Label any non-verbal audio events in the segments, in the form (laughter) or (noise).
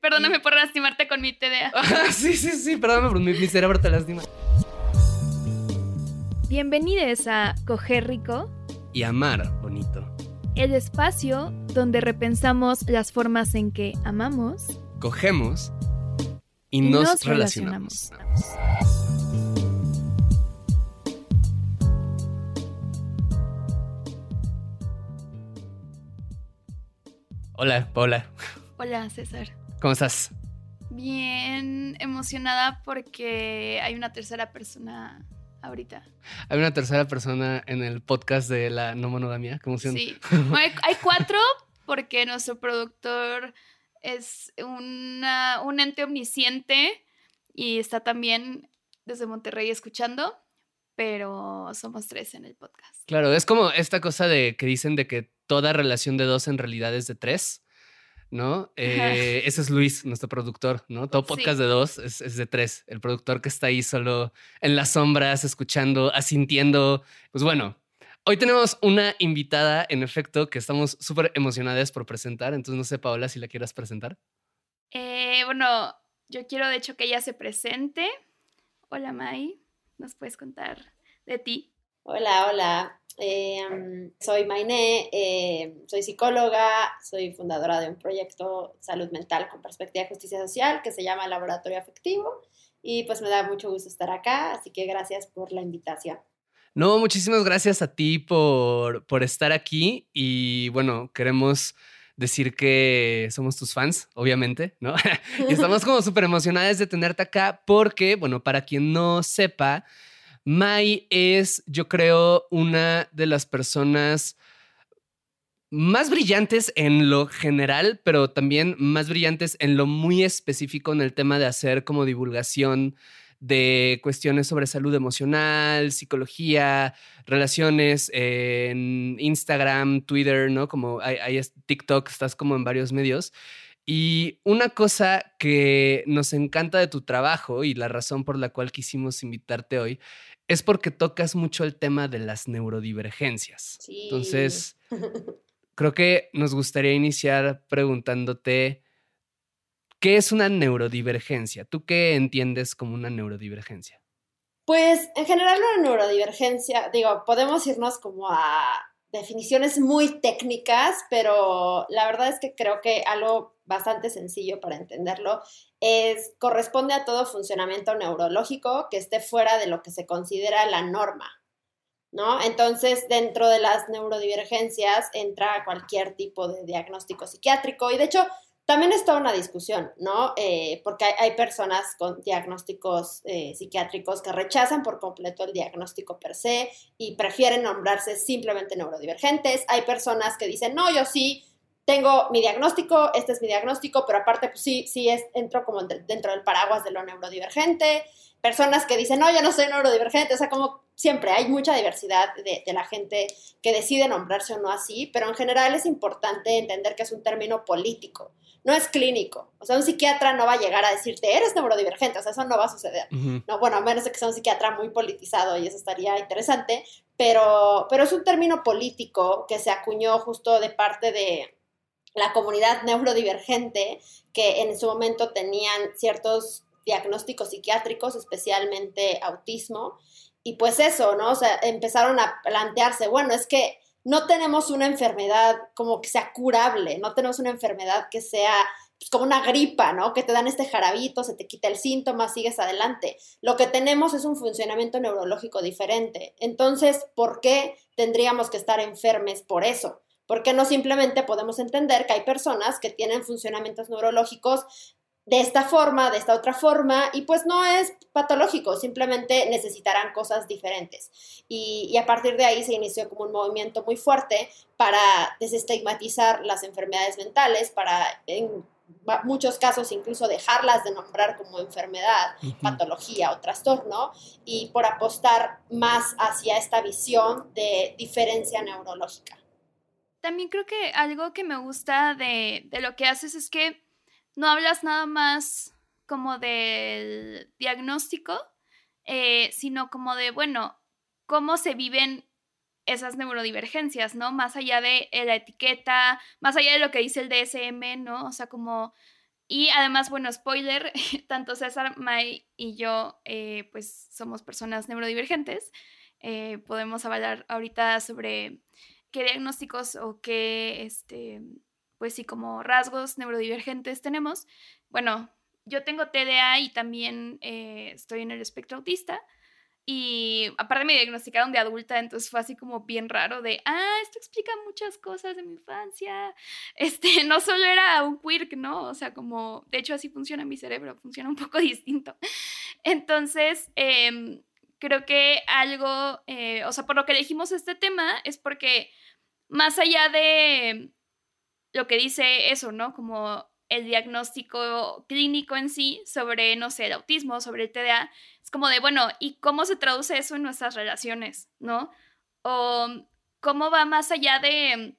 Perdóname por lastimarte con mi TDA. (laughs) sí, sí, sí, perdóname por mi, mi cerebro te lastima. Bienvenidos a Coger Rico, Y amar bonito. el espacio donde repensamos las formas en que amamos Cogemos y, nos, relacionamos. Hola, Paula. Hola, César. ¿Cómo estás? Bien emocionada porque hay una tercera persona ahorita. Hay una tercera persona en el podcast de la no monogamia. ¿Cómo se? Sí. (laughs) Bueno, hay cuatro porque nuestro productor es una, un ente omnisciente y está también desde Monterrey escuchando, pero somos tres en el podcast. Claro, es como esta cosa de que dicen de que toda relación de dos en realidad es de tres, ¿no? Eh, ese es Luis, nuestro productor, ¿no? Todo Sí. podcast de dos es, es de tres. El productor que está ahí solo en las sombras, escuchando, asintiendo. Pues bueno, hoy tenemos una invitada, en efecto, que estamos súper emocionadas por presentar. Entonces, no sé, Paola, si la quieras presentar. Eh, bueno, yo quiero de hecho que ella se presente. Hola Mai, ¿nos puedes contar de ti? Hola, hola. Eh, mm, soy Mainé, eh, soy psicóloga, soy fundadora de un proyecto salud mental con perspectiva de justicia social que se llama Laboratorio Afectivo y pues me da mucho gusto estar acá, así que gracias por la invitación. No, muchísimas gracias a ti por, por estar aquí y bueno, queremos decir que somos tus fans, obviamente, ¿no? (laughs) y estamos como (laughs) súper emocionadas de tenerte acá porque, bueno, para quien no sepa, Mai es, yo creo, una de las personas más brillantes en lo general, pero también más brillantes en lo muy específico en el tema de hacer como divulgación de cuestiones sobre salud emocional, psicología, relaciones eh, en Instagram, Twitter, ¿no? Como hay es- TikTok, estás como en varios medios. Y una cosa que nos encanta de tu trabajo y la razón por la cual quisimos invitarte hoy es porque tocas mucho el tema de las neurodivergencias. Sí. Entonces, (laughs) creo que nos gustaría iniciar preguntándote, ¿qué es una neurodivergencia? ¿Tú qué entiendes como una neurodivergencia? Pues en general una neurodivergencia, digo, podemos irnos como a definiciones muy técnicas, pero la verdad es que creo que algo bastante sencillo para entenderlo es corresponde a todo funcionamiento neurológico que esté fuera de lo que se considera la norma. ¿No? Entonces, dentro de las neurodivergencias entra cualquier tipo de diagnóstico psiquiátrico y de hecho también es toda una discusión, ¿no? Eh, porque hay, personas con diagnósticos eh, psiquiátricos que rechazan por completo el diagnóstico per se y prefieren nombrarse simplemente neurodivergentes. Hay personas que dicen, no, yo sí tengo mi diagnóstico, este es mi diagnóstico, pero aparte, pues sí, sí es, entro como de- dentro del paraguas de lo neurodivergente. Personas que dicen, no, yo no soy neurodivergente, o sea, como siempre hay mucha diversidad de, de la gente que decide nombrarse o no así, pero en general es importante entender que es un término político no es clínico. O sea, un psiquiatra no va a llegar a decirte, eres neurodivergente, o sea, eso no va a suceder. No, bueno, a menos de que sea un psiquiatra muy politizado y eso estaría interesante, pero, pero es un término político que se acuñó justo de parte de la comunidad neurodivergente que en su momento tenían ciertos diagnósticos psiquiátricos, especialmente autismo, y pues eso, ¿no? O sea, empezaron a plantearse, bueno, es que no tenemos una enfermedad como que sea curable, no tenemos una enfermedad que sea pues, como una gripa, ¿no? Que te dan este jarabito, se te quita el síntoma, sigues adelante. Lo que tenemos es un funcionamiento neurológico diferente. Entonces, ¿por qué tendríamos que estar enfermes por eso? ¿Por qué no simplemente podemos entender que hay personas que tienen funcionamientos neurológicos de esta forma, de esta otra forma, y pues no es patológico, simplemente necesitarán cosas diferentes. Y, a partir de ahí se inició como un movimiento muy fuerte para desestigmatizar las enfermedades mentales, para en muchos casos incluso dejarlas de nombrar como enfermedad, patología o trastorno, y por apostar más hacia esta visión de diferencia neurológica. También creo que algo que me gusta de, de lo que haces es que no hablas nada más como del diagnóstico, eh, sino como de, bueno, cómo se viven esas neurodivergencias, ¿no? Más allá de la etiqueta, más allá de lo que dice el DSM, ¿no? O sea, como... Y además, bueno, spoiler, (laughs) tanto César, May y yo, eh, pues somos personas neurodivergentes. Eh, podemos hablar ahorita sobre qué diagnósticos o qué, este, pues sí, como rasgos neurodivergentes tenemos. Bueno, yo tengo TDA y también eh, estoy en el espectro autista. Y aparte me diagnosticaron de adulta, entonces fue así como bien raro de, ah, esto explica muchas cosas de mi infancia. (laughs) Este, no solo era un quirk, ¿no? O sea, como, de hecho así funciona mi cerebro, funciona un poco (laughs) distinto. Entonces, em, creo que algo, eh, o sea, por lo que elegimos este tema es porque más allá de lo que dice eso, ¿no? Como el diagnóstico clínico en sí sobre, no sé, el autismo, sobre el TDA, es como de, bueno, ¿y cómo se traduce eso en nuestras relaciones, ¿no? O cómo va más allá de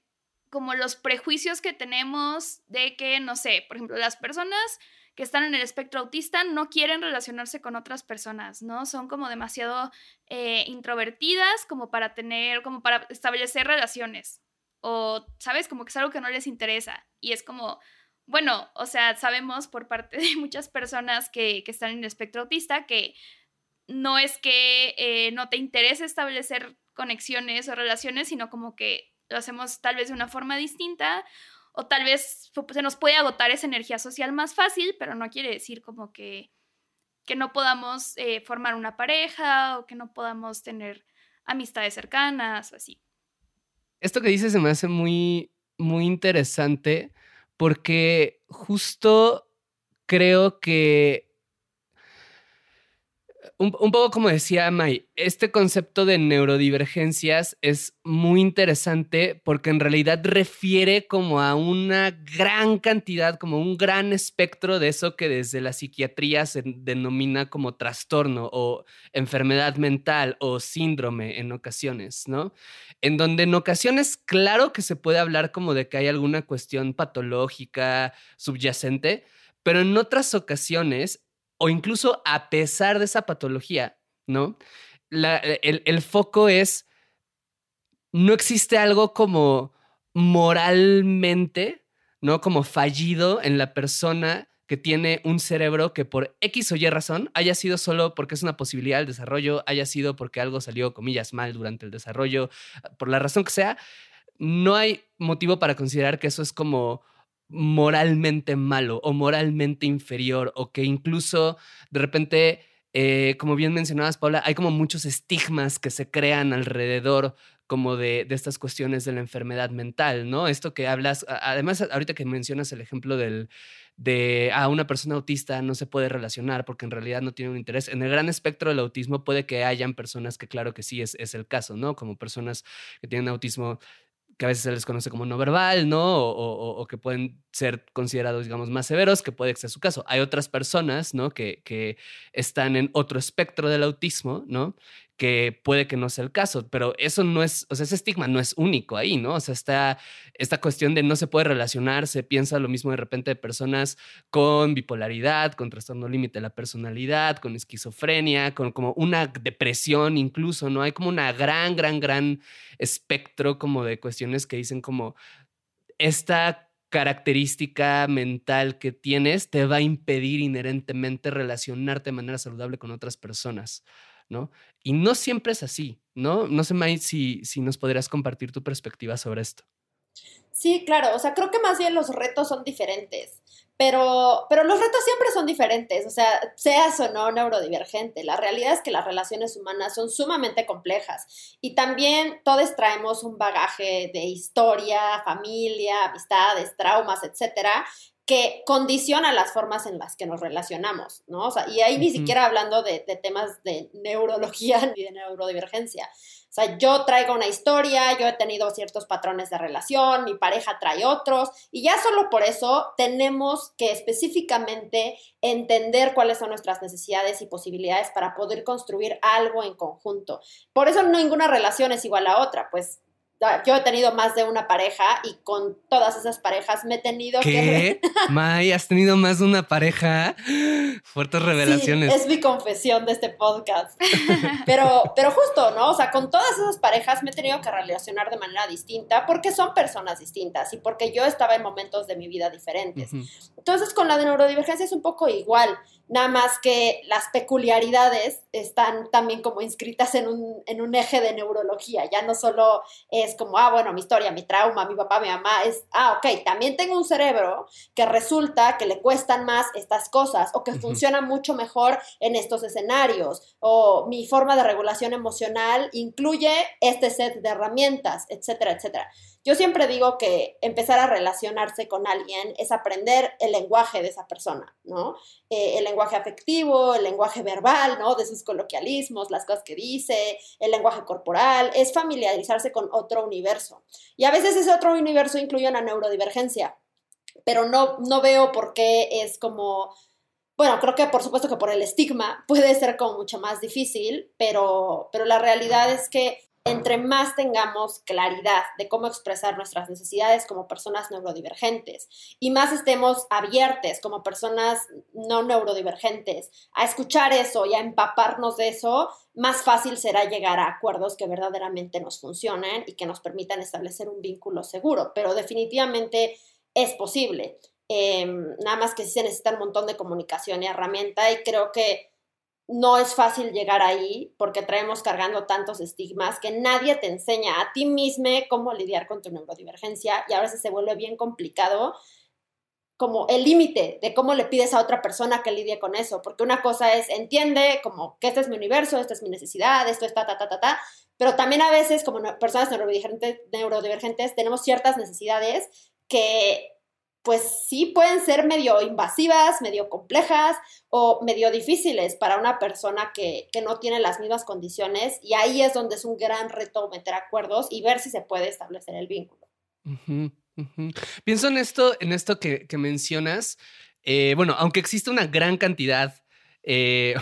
como los prejuicios que tenemos de que, no sé, por ejemplo, las personas que están en el espectro autista no quieren relacionarse con otras personas, ¿no? Son como demasiado eh, introvertidas como para tener, como para establecer relaciones, o, ¿sabes? Como que es algo que no les interesa. Y es como, bueno, o sea, sabemos por parte (laughs) de muchas personas que, están en el espectro autista que no es que eh, no te interese establecer conexiones o relaciones, sino como que lo hacemos tal vez de una forma distinta o tal vez se nos puede agotar esa energía social más fácil, pero no quiere decir como que, que no podamos eh, formar una pareja o que no podamos tener amistades cercanas o así. Esto que dices se me hace muy, muy interesante porque justo creo que un, poco como decía May, este concepto de neurodivergencias es muy interesante porque en realidad refiere como a una gran cantidad, como un gran espectro de eso que desde la psiquiatría se denomina como trastorno o enfermedad mental o síndrome en ocasiones, ¿no? En donde en ocasiones, claro que se puede hablar como de que hay alguna cuestión patológica subyacente, pero en otras ocasiones o incluso a pesar de esa patología, ¿no? E, el, foco es, no existe algo como moralmente, ¿no? Como fallido en la persona que tiene un cerebro que por X o Y razón haya sido solo porque es una posibilidad del desarrollo, haya sido porque algo salió, comillas, mal durante el desarrollo, por la razón que sea, no hay motivo para considerar que eso es como moralmente malo o moralmente inferior o que incluso de repente, eh, como bien mencionabas, Paula, hay como muchos estigmas que se crean alrededor como de, de, estas cuestiones de la enfermedad mental, ¿no? Esto que hablas, además ahorita que mencionas el ejemplo del, de a una persona autista no se puede relacionar porque en realidad no tiene un interés. En el gran espectro del autismo puede que hayan personas que claro que sí es, es el caso, ¿no? Como personas que tienen autismo que a veces se les conoce como no verbal, ¿no? O, que pueden ser considerados, digamos, más severos, que puede ser su caso. Hay otras personas, ¿no? Que, que están en otro espectro del autismo, ¿no? que puede que no sea el caso, pero eso no es, o sea, ese estigma no es único ahí, ¿no? O sea, está esta cuestión de no se puede relacionar, se piensa lo mismo de repente de personas con bipolaridad, con trastorno límite de la personalidad, con esquizofrenia, con como una depresión incluso, ¿no? Hay como una gran, gran, gran espectro como de cuestiones que dicen como esta característica mental que tienes te va a impedir inherentemente relacionarte de manera saludable con otras personas. ¿no? Y no siempre es así, ¿no? No sé, May, si, si nos podrías compartir tu perspectiva sobre esto. Sí, claro, o sea, creo que más bien los retos son diferentes, pero, pero los retos siempre son diferentes, o sea, seas o no neurodivergente, la realidad es que las relaciones humanas son sumamente complejas y también todos traemos un bagaje de historia, familia, amistades, traumas, etcétera, que condiciona las formas en las que nos relacionamos, ¿no? O sea, y ahí ni siquiera hablando de, de temas de neurología (laughs) ni de neurodivergencia. O sea, yo traigo una historia, yo he tenido ciertos patrones de relación, mi pareja trae otros, y ya solo por eso tenemos que específicamente entender cuáles son nuestras necesidades y posibilidades para poder construir algo en conjunto. Por eso ninguna relación es igual a otra, pues yo he tenido más de una pareja y con todas esas parejas me he tenido ¿Qué? que... (laughs) May, ¿has tenido más de una pareja? Fuertes revelaciones. Sí, es mi confesión de este podcast. (laughs) pero, pero justo, ¿no? O sea, con todas esas parejas me he tenido que relacionar de manera distinta porque son personas distintas y porque yo estaba en momentos de mi vida diferentes. Entonces, con la de neurodivergencia es un poco igual nada más que las peculiaridades están también como inscritas en un, en un, eje de neurología, ya no solo es como, ah, bueno, mi historia, mi trauma, mi papá, mi mamá, es, ah, ok, también tengo un cerebro que resulta que le cuestan más estas cosas o que funciona mucho mejor en estos escenarios, o mi forma de regulación emocional incluye este set de herramientas, etcétera, etcétera. Yo siempre digo que empezar a relacionarse con alguien es aprender el lenguaje de esa persona, ¿no? Eh, el lenguaje afectivo, el lenguaje verbal, ¿no? De sus coloquialismos, las cosas que dice, el lenguaje corporal, es familiarizarse con otro universo. Y a veces ese otro universo incluye una neurodivergencia, pero no, no veo por qué es como bueno, creo que por supuesto que por el estigma puede ser como mucho más difícil, pero, pero la realidad es que entre más tengamos claridad de cómo expresar nuestras necesidades como personas neurodivergentes y más estemos abiertos como personas no neurodivergentes a escuchar eso y a empaparnos de eso, más fácil será llegar a acuerdos que verdaderamente nos funcionen y que nos permitan establecer un vínculo seguro. Pero definitivamente es posible. Em, nada más que sí se necesita un montón de comunicación y herramienta y creo que no es fácil llegar ahí porque traemos cargando tantos estigmas que nadie te enseña a ti mismo cómo lidiar con tu neurodivergencia y a veces se vuelve bien complicado como el límite de cómo le pides a otra persona que lidie con eso, porque una cosa es, entiende como que este es mi universo, esta es mi necesidad, esto está ta, ta, ta, ta, pero también a veces como personas neurodivergentes tenemos ciertas necesidades que pues sí pueden ser medio invasivas, medio complejas o medio difíciles para una persona que, no tiene las mismas condiciones y ahí es donde es un gran reto meter acuerdos y ver si se puede establecer el vínculo. Pienso en esto, en esto que, mencionas. Eh, bueno, aunque existe una gran cantidad eh,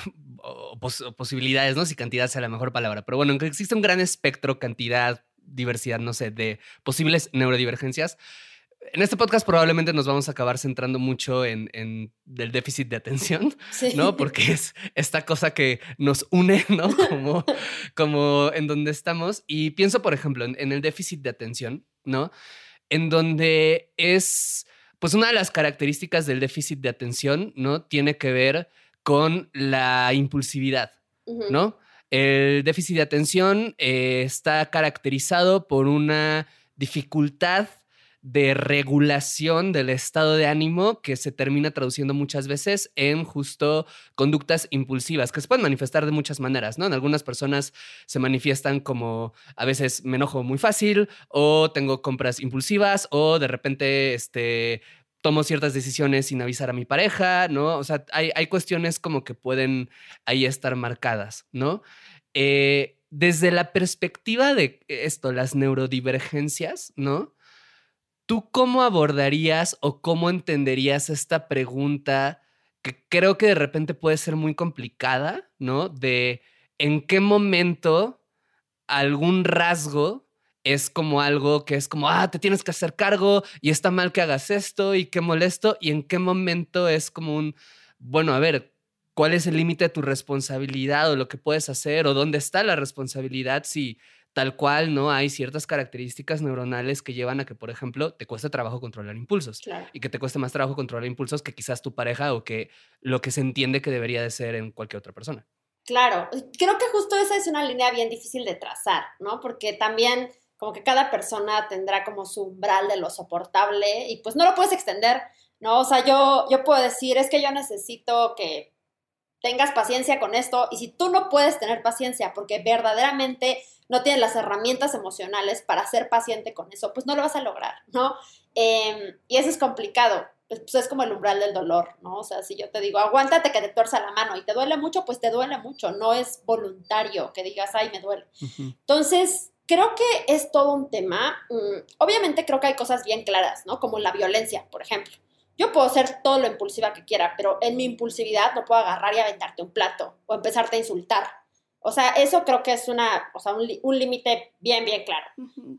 (laughs) posibilidades, no si cantidad sea la mejor palabra, pero bueno, aunque existe un gran espectro, cantidad, diversidad, no sé, de posibles neurodivergencias, en este podcast probablemente nos vamos a acabar centrando mucho en, el déficit de atención, ¿no? Porque es esta cosa que nos une, ¿no? Como, como en donde estamos. Y pienso, por ejemplo, en, el déficit de atención, ¿no? En donde es, pues una de las características del déficit de atención, ¿no? Tiene que ver con la impulsividad, ¿no? El déficit de atención eh, está caracterizado por una dificultad de regulación del estado de ánimo que se termina traduciendo muchas veces en justo conductas impulsivas, que se pueden manifestar de muchas maneras, ¿no? En algunas personas se manifiestan como a veces me enojo muy fácil o tengo compras impulsivas o de repente este, tomo ciertas decisiones sin avisar a mi pareja, ¿no? O sea, hay, cuestiones como que pueden ahí estar marcadas, ¿no? Eh, desde la perspectiva de esto, las neurodivergencias, ¿no? ¿Tú cómo abordarías o cómo entenderías esta pregunta que creo que de repente puede ser muy complicada, ¿no? De en qué momento algún rasgo es como algo que es como, ah, te tienes que hacer cargo y está mal que hagas esto y qué molesto, y en qué momento es como un, bueno, a ver, ¿cuál es el límite de tu responsabilidad o lo que puedes hacer o dónde está la responsabilidad si tal cual, ¿no? Hay ciertas características neuronales que llevan a que, por ejemplo, te cueste trabajo controlar impulsos y que te cueste más trabajo controlar impulsos que quizás tu pareja o que lo que se entiende que debería de ser en cualquier otra persona. Claro, creo que justo esa es una línea bien difícil de trazar, ¿no? Porque también como que cada persona tendrá como su umbral de lo soportable y pues no lo puedes extender ¿no? O sea, yo, yo puedo decir, es que yo necesito que tengas paciencia con esto y si tú no puedes tener paciencia porque verdaderamente no tienes las herramientas emocionales para ser paciente con eso, pues no lo vas a lograr, ¿no? Em, y eso es complicado, pues, pues, es como el umbral del dolor, ¿no? O sea, si yo te digo, aguántate que te torza la mano y te duele mucho, pues te duele mucho, no es voluntario que digas, ay, me duele. Entonces, creo que es todo un tema. Mm, obviamente creo que hay cosas bien claras, ¿no? Como la violencia, por ejemplo. Yo puedo ser todo lo impulsiva que quiera, pero en mi impulsividad no puedo agarrar y aventarte un plato o empezarte a insultar. O sea, eso creo que es una, o sea, un, límite bien, bien claro.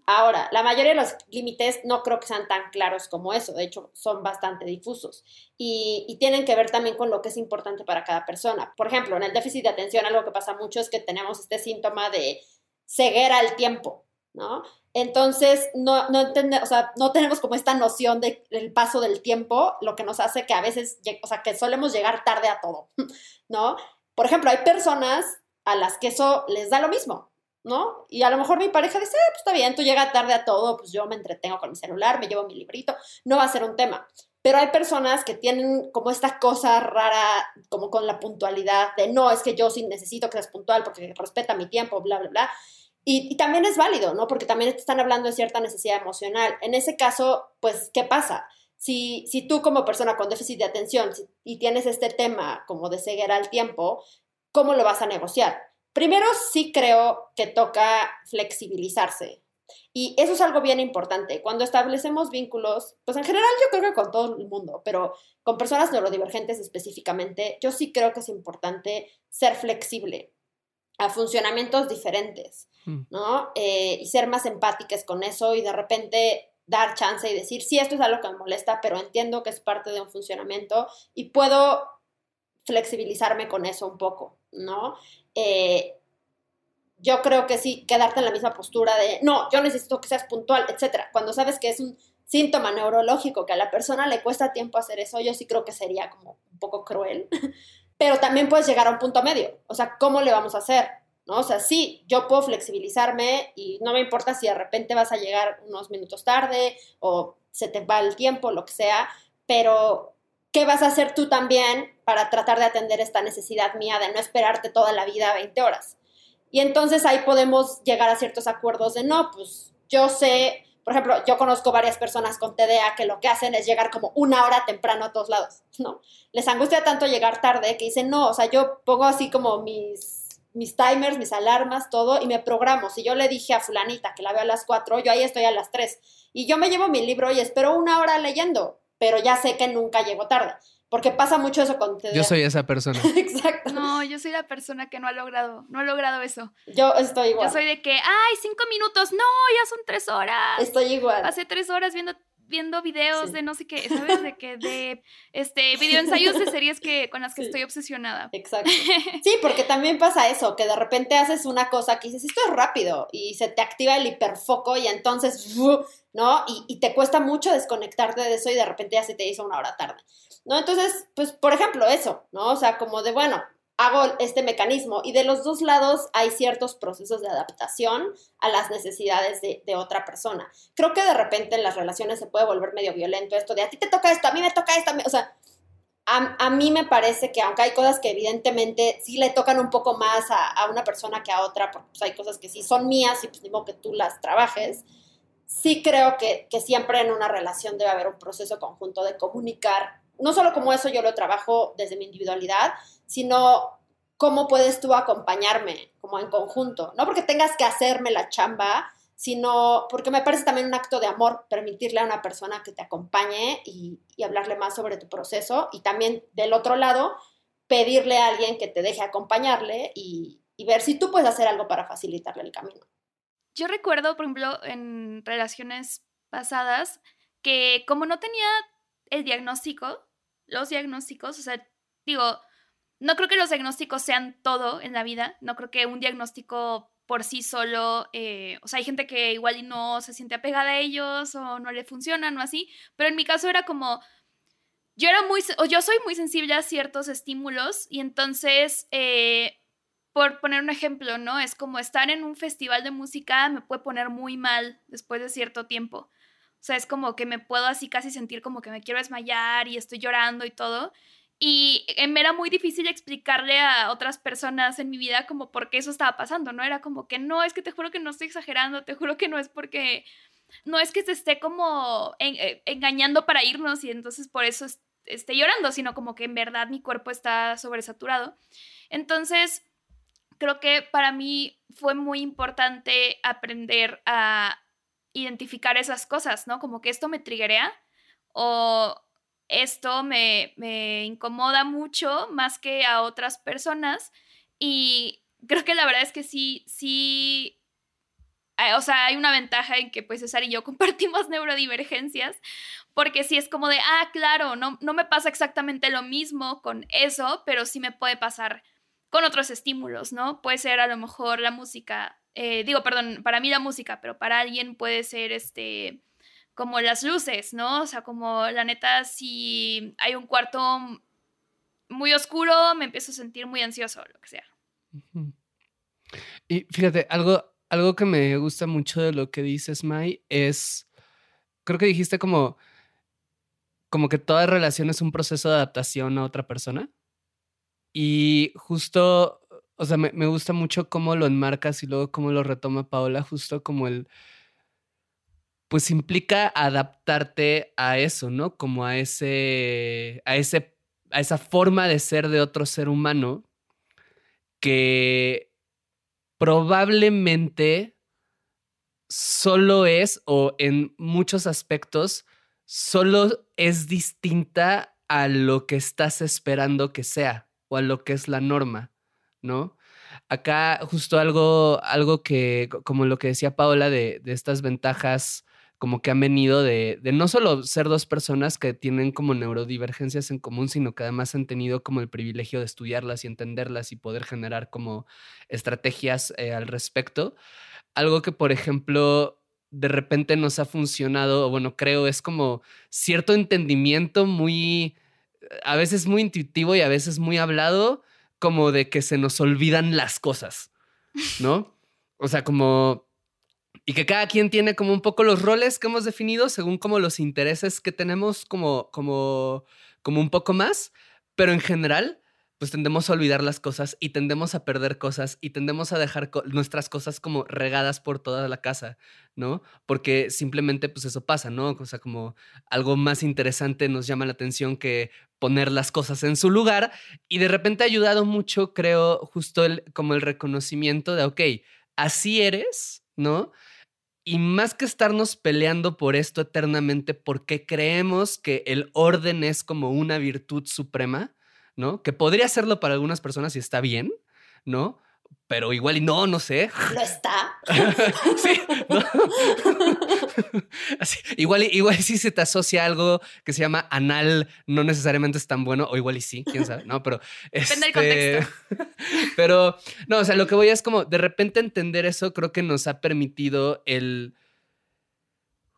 Ahora, la mayoría de los límites no creo que sean tan claros como eso, de hecho, son bastante difusos y, y, tienen que ver también con lo que es importante para cada persona. Por ejemplo, en el déficit de atención algo que pasa mucho es que tenemos este síntoma de ceguera al tiempo, ¿no? Entonces, no, no, o sea, no tenemos como esta noción del paso del tiempo, lo que nos hace que a veces, o sea, que solemos llegar tarde a todo, (laughs) ¿no? Por ejemplo, hay personas a las que eso les da lo mismo, ¿no? Y a lo mejor mi pareja dice, ah, pues está bien, tú llegas tarde a todo, pues yo me entretengo con mi celular, me llevo mi librito, no va a ser un tema. Pero hay personas que tienen como esta cosa rara, como con la puntualidad, de no, es que yo sí necesito que seas puntual porque respeta mi tiempo, bla, bla, bla. Y, también es válido, ¿no? Porque también están hablando de cierta necesidad emocional. En ese caso, pues, ¿qué pasa? Si, si tú como persona con déficit de atención y tienes este tema como de ceguera al tiempo, ¿cómo lo vas a negociar? Primero, sí creo que toca flexibilizarse. Y eso es algo bien importante. Cuando establecemos vínculos, pues en general yo creo que con todo el mundo, pero con personas neurodivergentes específicamente, yo sí creo que es importante ser flexible a funcionamientos diferentes. Mm. ¿no? Eh, y ser más empáticas con eso y de repente dar chance y decir, sí, esto es algo que me molesta, pero entiendo que es parte de un funcionamiento y puedo flexibilizarme con eso un poco, ¿no? Eh, yo creo que sí, quedarte en la misma postura de, no, yo necesito que seas puntual, etcétera. Cuando sabes que es un síntoma neurológico que a la persona le cuesta tiempo hacer eso, yo sí creo que sería como un poco cruel. (laughs) Pero también puedes llegar a un punto medio. O sea, ¿cómo le vamos a hacer? ¿no? O sea, sí, yo puedo flexibilizarme y no me importa si de repente vas a llegar unos minutos tarde o se te va el tiempo, lo que sea, pero ¿qué vas a hacer tú también para tratar de atender esta necesidad mía de no esperarte toda la vida 20 horas? Y entonces ahí podemos llegar a ciertos acuerdos de, no, pues yo sé, por ejemplo, yo conozco varias personas con TDA que lo que hacen es llegar como una hora temprano a todos lados, ¿no? Les angustia tanto llegar tarde que dicen, no, o sea, yo pongo así como mis mis timers, mis alarmas, todo, y me programo. Si yo le dije a fulanita que la veo a las 4, yo ahí estoy a las 3. Y yo me llevo mi libro y espero una hora leyendo, pero ya sé que nunca llego tarde. Porque pasa mucho eso con Yo soy (laughs) esa persona. Exacto. No, yo soy la persona que no ha logrado, no ha logrado eso. Yo estoy igual. Yo soy de que, ay, cinco minutos, no, ya son tres horas. Estoy igual. Hace tres horas viendo viendo videos de no sé qué, ¿sabes? De que de este ensayos de series que con las que estoy obsesionada. Exacto. (laughs) Sí, porque también pasa eso, que de repente haces una cosa que dices, esto es rápido y se te activa el hiperfoco y entonces, ¿no? Y, y te cuesta mucho desconectarte de eso y de repente ya se te hizo una hora tarde. ¿No? Entonces, pues, por ejemplo, eso, ¿no? O sea, como de, bueno, hago este mecanismo y de los dos lados hay ciertos procesos de adaptación a las necesidades de, otra persona. Creo que de repente en las relaciones se puede volver medio violento esto de a ti te toca esto, a mí me toca esto, o sea, a, mí me parece que aunque hay cosas que evidentemente sí le tocan un poco más a, una persona que a otra, porque pues, hay cosas que sí son mías y pues digo que tú las trabajes, sí creo que, que siempre en una relación debe haber un proceso conjunto de comunicar, no solo como eso yo lo trabajo desde mi individualidad, sino cómo puedes tú acompañarme como en conjunto, no porque tengas que hacerme la chamba, sino porque me parece también un acto de amor permitirle a una persona que te acompañe y, hablarle más sobre tu proceso y también del otro lado pedirle a alguien que te deje acompañarle y, y ver si tú puedes hacer algo para facilitarle el camino. Yo recuerdo, por ejemplo, en relaciones pasadas, que como no tenía el diagnóstico, los diagnósticos, o sea, digo, no creo que los diagnósticos sean todo en la vida, no creo que un diagnóstico por sí solo, eh, o sea, hay gente que igual no se siente apegada a ellos o no le funcionan o así, pero en mi caso era como, yo era muy, o yo soy muy sensible a ciertos estímulos y entonces, eh, por poner un ejemplo, ¿no? Es como estar en un festival de música me puede poner muy mal después de cierto tiempo. O sea, es como que me puedo así casi sentir como que me quiero desmayar y estoy llorando y todo. Y eh, me era muy difícil explicarle a otras personas en mi vida como por qué eso estaba pasando, ¿no? Era como que no, es que te juro que no estoy exagerando, te juro que no es porque, no es que se esté como eh, engañando para irnos y entonces por eso esté llorando, sino como que en verdad mi cuerpo está sobresaturado. Entonces, creo que para mí fue muy importante aprender a identificar esas cosas, ¿no? Como que esto me triguea o esto me, me incomoda mucho más que a otras personas y creo que la verdad es que sí, sí, eh, o sea, hay una ventaja en que pues César y yo (laughs) compartimos neurodivergencias, porque sí es como de, ah, claro, no, no me pasa exactamente lo mismo con eso, pero sí me puede pasar con otros estímulos, ¿no? Puede ser a lo mejor la música, eh, digo, perdón, para mí la música, pero para alguien puede ser este como las luces, ¿no? O sea, como la neta, si hay un cuarto muy oscuro, me empiezo a sentir muy ansioso, lo que sea. Y fíjate, algo, algo que me gusta mucho de lo que dices, Mai, es, creo que dijiste como, como que toda relación es un proceso de adaptación a otra persona. Y justo, o sea, me, me gusta mucho cómo lo enmarcas y luego cómo lo retoma Paola, justo como el pues implica adaptarte a eso, ¿no? Como a ese, a ese, a esa forma de ser de otro ser humano que probablemente solo es, o en muchos aspectos, solo es distinta a lo que estás esperando que sea o a lo que es la norma, ¿no? Acá justo algo, algo que, como lo que decía Paola, de, de estas ventajas como que han venido de, no solo ser dos personas que tienen como neurodivergencias en común, sino que además han tenido como el privilegio de estudiarlas y entenderlas y poder generar como estrategias eh, al respecto. Algo que, por ejemplo, de repente nos ha funcionado, o bueno, creo es como cierto entendimiento muy, a veces muy intuitivo y a veces muy hablado, como de que se nos olvidan las cosas, ¿no? O sea, como y que cada quien tiene como un poco los roles que hemos definido según como los intereses que tenemos como, como, como un poco más, pero en general pues tendemos a olvidar las cosas y tendemos a perder cosas y tendemos a dejar nuestras cosas como regadas por toda la casa, ¿no? Porque simplemente pues eso pasa, ¿no? O sea, como algo más interesante nos llama la atención que poner las cosas en su lugar y de repente ha ayudado mucho, creo, justo el, como el reconocimiento de, ok, así eres, ¿no? Y más que estarnos peleando por esto eternamente, porque creemos que el orden es como una virtud suprema, ¿no? Que podría serlo para algunas personas y está bien, ¿no? pero igual y no, no sé. (laughs) ¿Lo está? (laughs) sí. igual, igual si se te asocia algo que se llama anal, no necesariamente es tan bueno, o igual y sí, quién sabe, ¿no? Pero. (laughs) Depende del contexto. Este, pero, no, o sea, lo que voy es como de repente entender eso, creo que nos ha permitido el.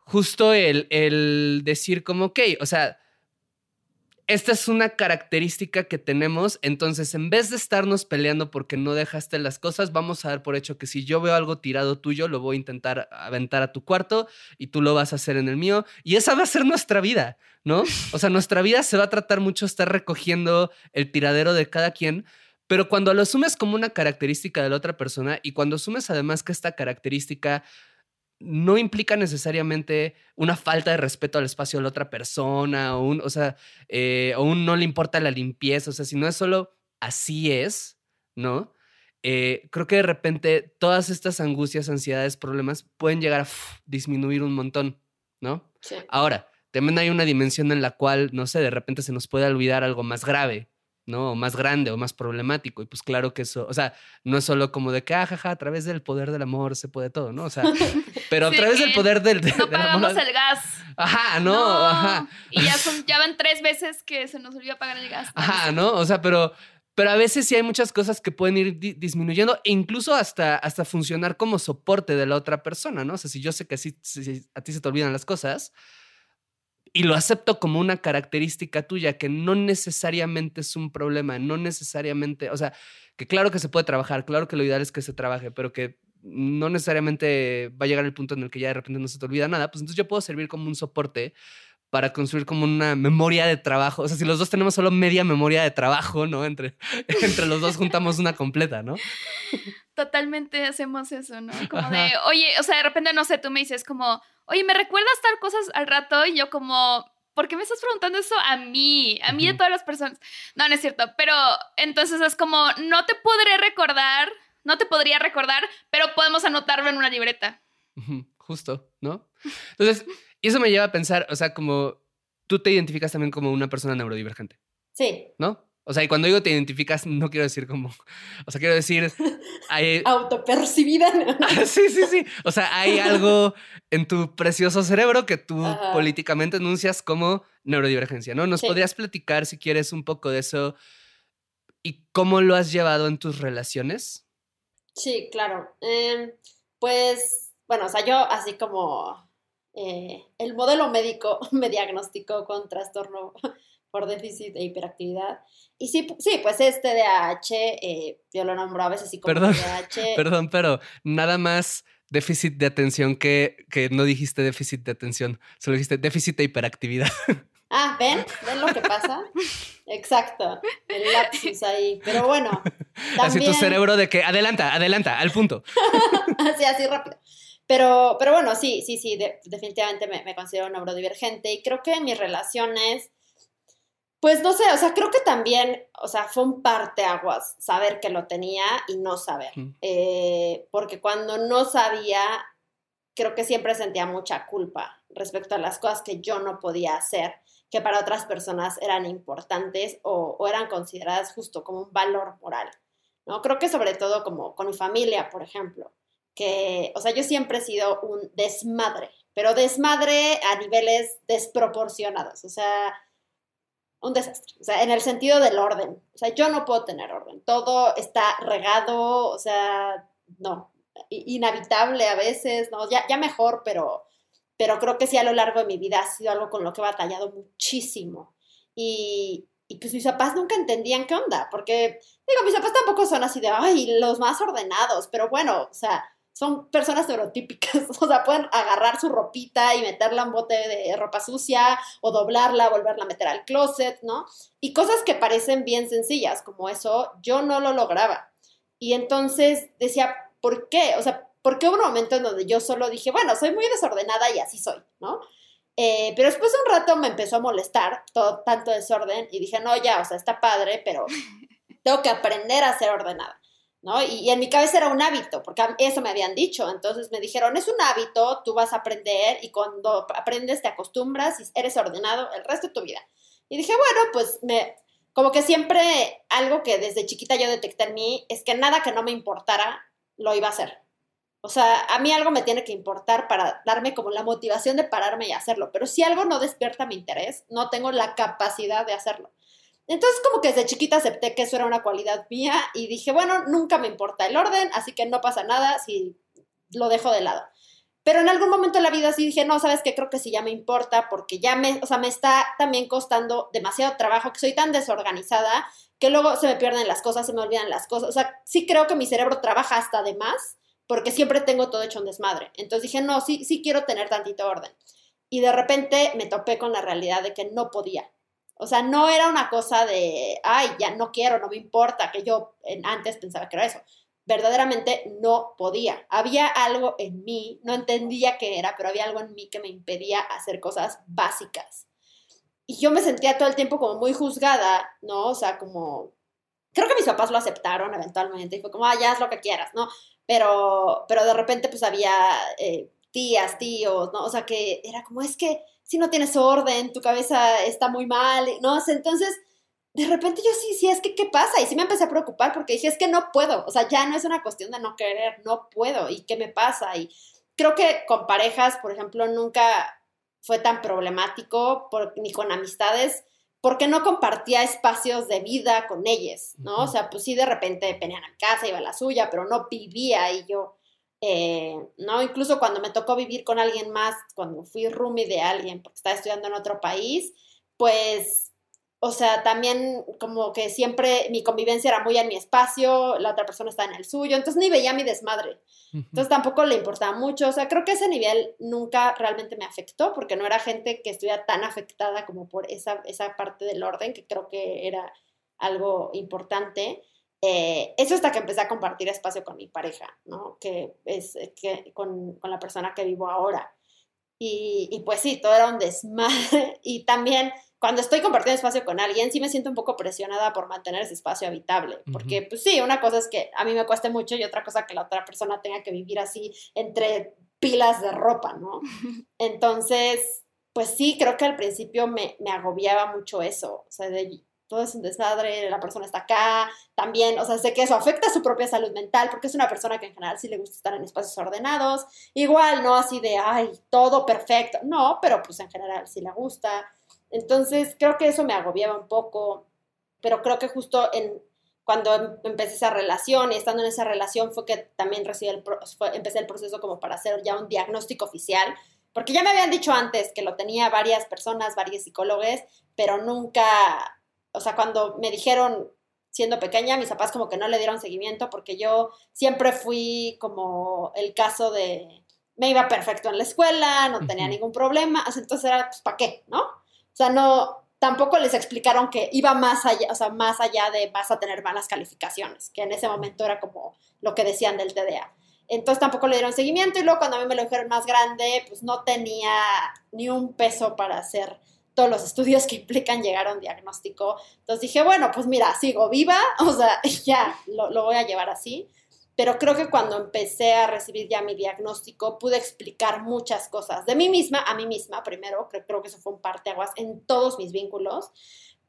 Justo el, el decir, como, ok, o sea esta es una característica que tenemos, entonces en vez de estarnos peleando porque no dejaste las cosas, vamos a dar por hecho que si yo veo algo tirado tuyo, lo voy a intentar aventar a tu cuarto y tú lo vas a hacer en el mío y esa va a ser nuestra vida, ¿no? O sea, nuestra vida se va a tratar mucho estar recogiendo el tiradero de cada quien, pero cuando lo asumes como una característica de la otra persona y cuando asumes además que esta característica no implica necesariamente una falta de respeto al espacio de la otra persona, o, un, o sea, eh, o un no le importa la limpieza, o sea, si no es solo así es, ¿no? Eh, creo que de repente todas estas angustias, ansiedades, problemas pueden llegar a disminuir un montón, ¿no? Sí. Ahora, también hay una dimensión en la cual, no sé, de repente se nos puede olvidar algo más grave, ¿no? O más grande o más problemático. Y pues claro que eso, o sea, no es solo como de que, ah, a través del poder del amor se puede todo, ¿no? O sea, (laughs) pero a través del poder del, no pagamos el gas. Ajá, ¿no? Ajá. Y ya, son, ya van tres veces que se nos olvidó pagar el gas. Ajá, ¿no? O sea, pero... Pero a veces sí hay muchas cosas que pueden ir disminuyendo e incluso hasta, hasta funcionar como soporte de la otra persona, ¿no? O sea, si yo sé que si a ti se te olvidan las cosas, y lo acepto como una característica tuya, que no necesariamente es un problema, no necesariamente, o sea, que claro que se puede trabajar, claro que lo ideal es que se trabaje, pero que no necesariamente va a llegar el punto en el que ya de repente no se te olvida nada, pues entonces yo puedo servir como un soporte para construir como una memoria de trabajo. O sea, si los dos tenemos solo media memoria de trabajo, ¿no? Entre, (laughs) entre los dos juntamos una completa, ¿no? Totalmente hacemos eso, ¿no? Como de, oye, o sea, de repente, no sé, tú me dices como, oye, ¿me recuerdas tal cosas al rato? Y yo como, ¿por qué me estás preguntando eso a mí? A mí de todas las personas. No, no es cierto, pero entonces es como, no te podré recordar, no te podría recordar, pero podemos anotarlo en una libreta. Justo, ¿no? Entonces, y eso me lleva a pensar, o sea, como tú te identificas también como una persona neurodivergente. Sí. ¿No? O sea, y cuando digo te identificas, no quiero decir como, o sea, quiero decir... Hay... (laughs) Autopercibida. sí, sí, sí. O sea, hay algo en tu precioso cerebro que tú políticamente enuncias como neurodivergencia, ¿no? ¿Nos podrías platicar, si quieres, un poco de eso y cómo lo has llevado en tus relaciones? Sí, claro. Em, pues, bueno, o sea, yo así como eh, el modelo médico (laughs) me diagnosticó con trastorno por déficit de hiperactividad. Y sí, sí pues es TDAH, eh, yo lo nombro a veces así como perdón, TDAH. (laughs) Perdón, pero nada más déficit de atención que, que no dijiste déficit de atención, solo dijiste déficit de hiperactividad. (laughs) Ah, ¿ven? ¿Ven lo que pasa? Exacto, el lapsus ahí. Pero bueno. (laughs) Así tu cerebro de que adelanta, adelanta, al punto. así, así rápido. Pero, pero bueno, sí, sí, sí, definitivamente me, me, considero neurodivergente y creo que en mis relaciones, pues no sé, o sea, creo que también, o sea, fue un parteaguas saber que lo tenía y no saber. Eh, porque cuando no sabía, creo que siempre sentía mucha culpa respecto a las cosas que yo no podía hacer, que para otras personas eran importantes o, o eran consideradas justo como un valor moral. ¿no? Creo que sobre todo como con mi familia, por ejemplo que, o sea, yo siempre he sido un desmadre, pero desmadre a niveles desproporcionados, o sea, un desastre, o sea, en el sentido del orden, o sea, yo no puedo tener orden, todo está regado, o sea, no, inhabitable a veces, no, ya, ya mejor, pero, pero creo que sí a lo largo de mi vida ha sido algo con lo que he batallado muchísimo. Y, y pues mis papás nunca entendían qué onda, porque, digo, mis papás tampoco son así de, ay, los más ordenados, pero bueno, o sea, son personas neurotípicas, (laughs) o sea, pueden agarrar su ropita y meterla en bote de ropa sucia o doblarla, volverla a meter al closet, ¿no? Y cosas que parecen bien sencillas, como eso, yo no lo lograba. Y entonces decía, ¿por qué? O sea, ¿por qué hubo un momento en donde yo solo dije, bueno, soy muy desordenada y así soy, ¿no? Eh, pero después de un rato me empezó a molestar todo tanto desorden y dije, no, ya, o sea, está padre, pero (laughs) tengo que aprender a ser ordenada. ¿No? Y, en mi cabeza era un hábito, porque eso me habían dicho. Entonces me dijeron, es un hábito, tú vas a aprender y cuando aprendes te acostumbras y eres ordenado el resto de tu vida. Y dije, bueno, pues me, como que siempre algo que desde chiquita yo detecté en mí es que nada que no me importara lo iba a hacer. O sea, a mí algo me tiene que importar para darme como la motivación de pararme y hacerlo, pero si algo no despierta mi interés, no tengo la capacidad de hacerlo. Entonces como que desde chiquita acepté que eso era una cualidad mía y dije, bueno, nunca me importa el orden, así que no pasa nada si lo dejo de lado. Pero en algún momento de la vida sí dije, no, sabes qué, creo que sí ya me importa porque ya me, o sea, me está también costando demasiado trabajo, que soy tan desorganizada que luego se me pierden las cosas, se me olvidan las cosas. O sea, sí creo que mi cerebro trabaja hasta de más porque siempre tengo todo hecho un desmadre. Entonces dije, no, sí, sí quiero tener tantito orden. Y de repente me topé con la realidad de que no podía. O sea, no era una cosa de, ay, ya no quiero, no me importa, que yo antes pensaba que era eso. Verdaderamente no podía. Había algo en mí, no entendía qué era, pero había algo en mí que me impedía hacer cosas básicas. Y yo me sentía todo el tiempo como muy juzgada, ¿no? O sea, como... Creo que mis papás lo aceptaron eventualmente y fue como, ah, ya haz lo que quieras, ¿no? Pero, pero de repente pues había eh, tías, tíos, ¿no? O sea, que era como, es que si no tienes orden, tu cabeza está muy mal, ¿no? Entonces, de repente yo sí, sí, es que, ¿qué pasa? Y sí me empecé a preocupar porque dije, es que no puedo, o sea, ya no es una cuestión de no querer, no puedo, ¿y qué me pasa? Y creo que con parejas, por ejemplo, nunca fue tan problemático, ni con amistades, porque no compartía espacios de vida con ellas, ¿no? O sea, pues sí, de repente venían a casa, iba a la suya, pero no vivía y yo eh, ¿no? Incluso cuando me tocó vivir con alguien más, cuando fui roomie de alguien porque estaba estudiando en otro país, pues o sea, también como que siempre mi convivencia era muy en mi espacio, la otra persona estaba en el suyo, entonces ni veía mi desmadre. Entonces tampoco le importaba mucho, o sea, creo que ese nivel nunca realmente me afectó porque no era gente que estuviera tan afectada como por esa, esa parte del orden, que creo que era algo importante. Eh, eso hasta que empecé a compartir espacio con mi pareja, ¿no? Que es que, con, con la persona que vivo ahora. Y, y pues sí, todo era un desmadre. (laughs) Y también cuando estoy compartiendo espacio con alguien, sí me siento un poco presionada por mantener ese espacio habitable, porque pues sí, una cosa es que a mí me cueste mucho y otra cosa que la otra persona tenga que vivir así entre pilas de ropa, ¿no? (laughs) Entonces, pues sí, creo que al principio me, me agobiaba mucho eso, o sea, de todo es un desmadre, la persona está acá, también, o sea, sé que eso afecta a su propia salud mental, porque es una persona que en general sí le gusta estar en espacios ordenados, igual, no así de, ay, todo perfecto, no, pero pues en general sí le gusta. Entonces, creo que eso me agobiaba un poco, pero creo que justo en, cuando empecé esa relación y estando en esa relación fue que también recibí el, empecé el proceso como para hacer ya un diagnóstico oficial, porque ya me habían dicho antes que lo tenía varias personas, varios psicólogos, pero nunca, o sea, cuando me dijeron siendo pequeña, mis papás como que no le dieron seguimiento porque yo siempre fui como el caso de, me iba perfecto en la escuela, no tenía ningún problema, entonces era, pues, ¿para qué? ¿No? O sea, no, tampoco les explicaron que iba más allá, o sea, más allá de vas a tener malas calificaciones, que en ese momento era como lo que decían del TDA. Entonces tampoco le dieron seguimiento y luego cuando a mí me lo dijeron más grande, pues no tenía ni un peso para hacer todos los estudios que implican llegar a un diagnóstico. Entonces dije, bueno, pues mira, sigo viva, (laughs) o sea, ya lo, lo voy a llevar así pero creo que cuando empecé a recibir ya mi diagnóstico pude explicar muchas cosas de mí misma a mí misma primero, creo, creo que eso fue un parteaguas en todos mis vínculos,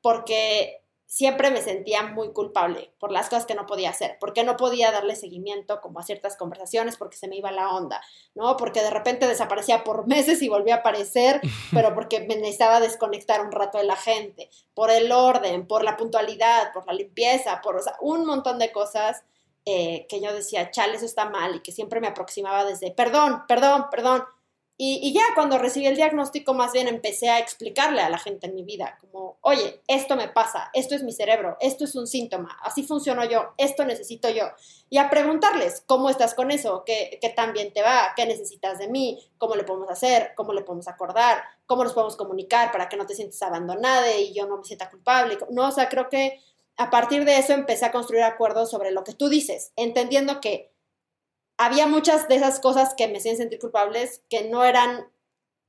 porque siempre me sentía muy culpable por las cosas que no podía hacer, porque no podía darle seguimiento como a ciertas conversaciones porque se me iba la onda, ¿no? Porque de repente desaparecía por (laughs) meses y volvía a aparecer, pero porque me necesitaba desconectar un rato de la gente, por el orden, por la puntualidad, por la limpieza, por un montón de cosas eh, que yo decía, chale, eso está mal, y que siempre me aproximaba desde, perdón, perdón, perdón. Y, ya cuando recibí el diagnóstico, más bien empecé a explicarle a la gente en mi vida, como, oye, esto me pasa, esto es mi cerebro, esto es un síntoma, así funciono yo, esto necesito yo. Y a preguntarles, ¿cómo estás con eso? ¿Qué, qué tan bien te va? ¿Qué necesitas de mí? ¿Cómo le podemos hacer? ¿Cómo le podemos acordar? ¿Cómo nos podemos comunicar para que no te sientas abandonada y yo no me sienta culpable? No, o sea, creo que a partir de eso empecé a construir acuerdos sobre lo que tú dices, entendiendo que había muchas de esas cosas que me hacían sentir culpables que no eran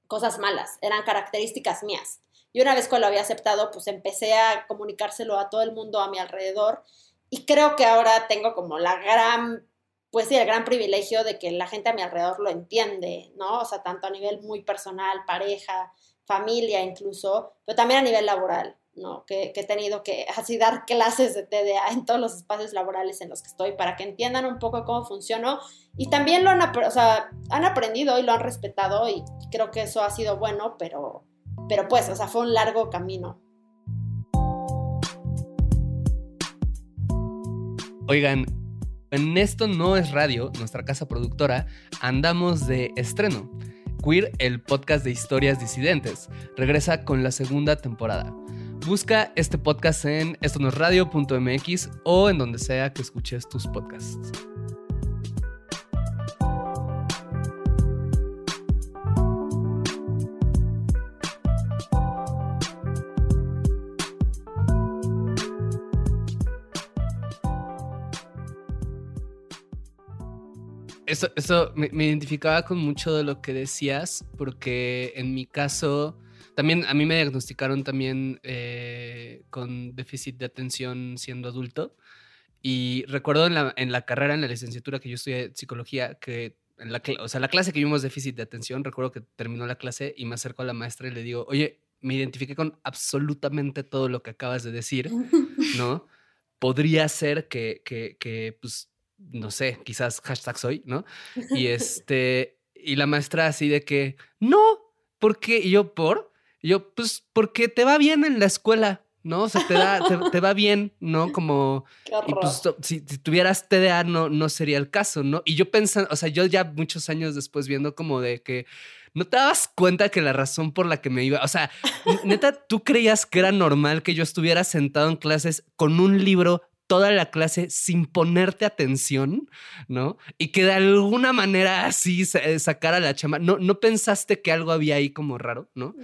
cosas malas, eran características mías. Y una vez que lo había aceptado, pues empecé a comunicárselo a todo el mundo a mi alrededor y creo que ahora tengo como la gran, pues sí, el gran privilegio de que la gente a mi alrededor lo entiende, ¿no? O sea, tanto a nivel muy personal, pareja, familia incluso, pero también a nivel laboral. ¿No? Que, he tenido que así dar clases de TDA en todos los espacios laborales en los que estoy para que entiendan un poco cómo funcionó y también lo han, o sea, han aprendido y lo han respetado y creo que eso ha sido bueno, pero, pero pues, o sea, fue un largo camino. Oigan, en esto no es radio, nuestra casa productora, andamos de estreno. Queer, el podcast de historias disidentes, regresa con la segunda temporada. Busca este podcast en estonosradio.mx o en donde sea que escuches tus podcasts. Eso, eso me, me, identificaba con mucho de lo que decías, porque en mi caso también a mí me diagnosticaron también eh, con déficit de atención siendo adulto. Y recuerdo en la, en la, carrera, en la licenciatura que yo estudié psicología, que en la, o sea, la clase que vimos déficit de atención, recuerdo que terminó la clase y me acerco a la maestra y le digo, oye, me identifiqué con absolutamente todo lo que acabas de decir, (laughs) ¿no? Podría ser que, que, que pues, no sé, quizás hashtag soy, ¿no? Y (laughs) este, y la maestra así de que, no, ¿por qué? Y yo, ¿por? Y yo, pues porque te va bien en la escuela, ¿no? O sea, te, da, te, va bien, ¿no? Como... (laughs) Y pues si, tuvieras TDA no, no sería el caso, ¿no? Y yo pensando, o sea, yo ya muchos años después viendo como de que no te dabas cuenta que la razón por la que me iba, o sea, neta, tú creías que era normal que yo estuviera sentado en clases con un libro toda la clase sin ponerte atención, ¿no? Y que de alguna manera así eh, sacara la chamba. No, no pensaste que algo había ahí como raro, ¿no?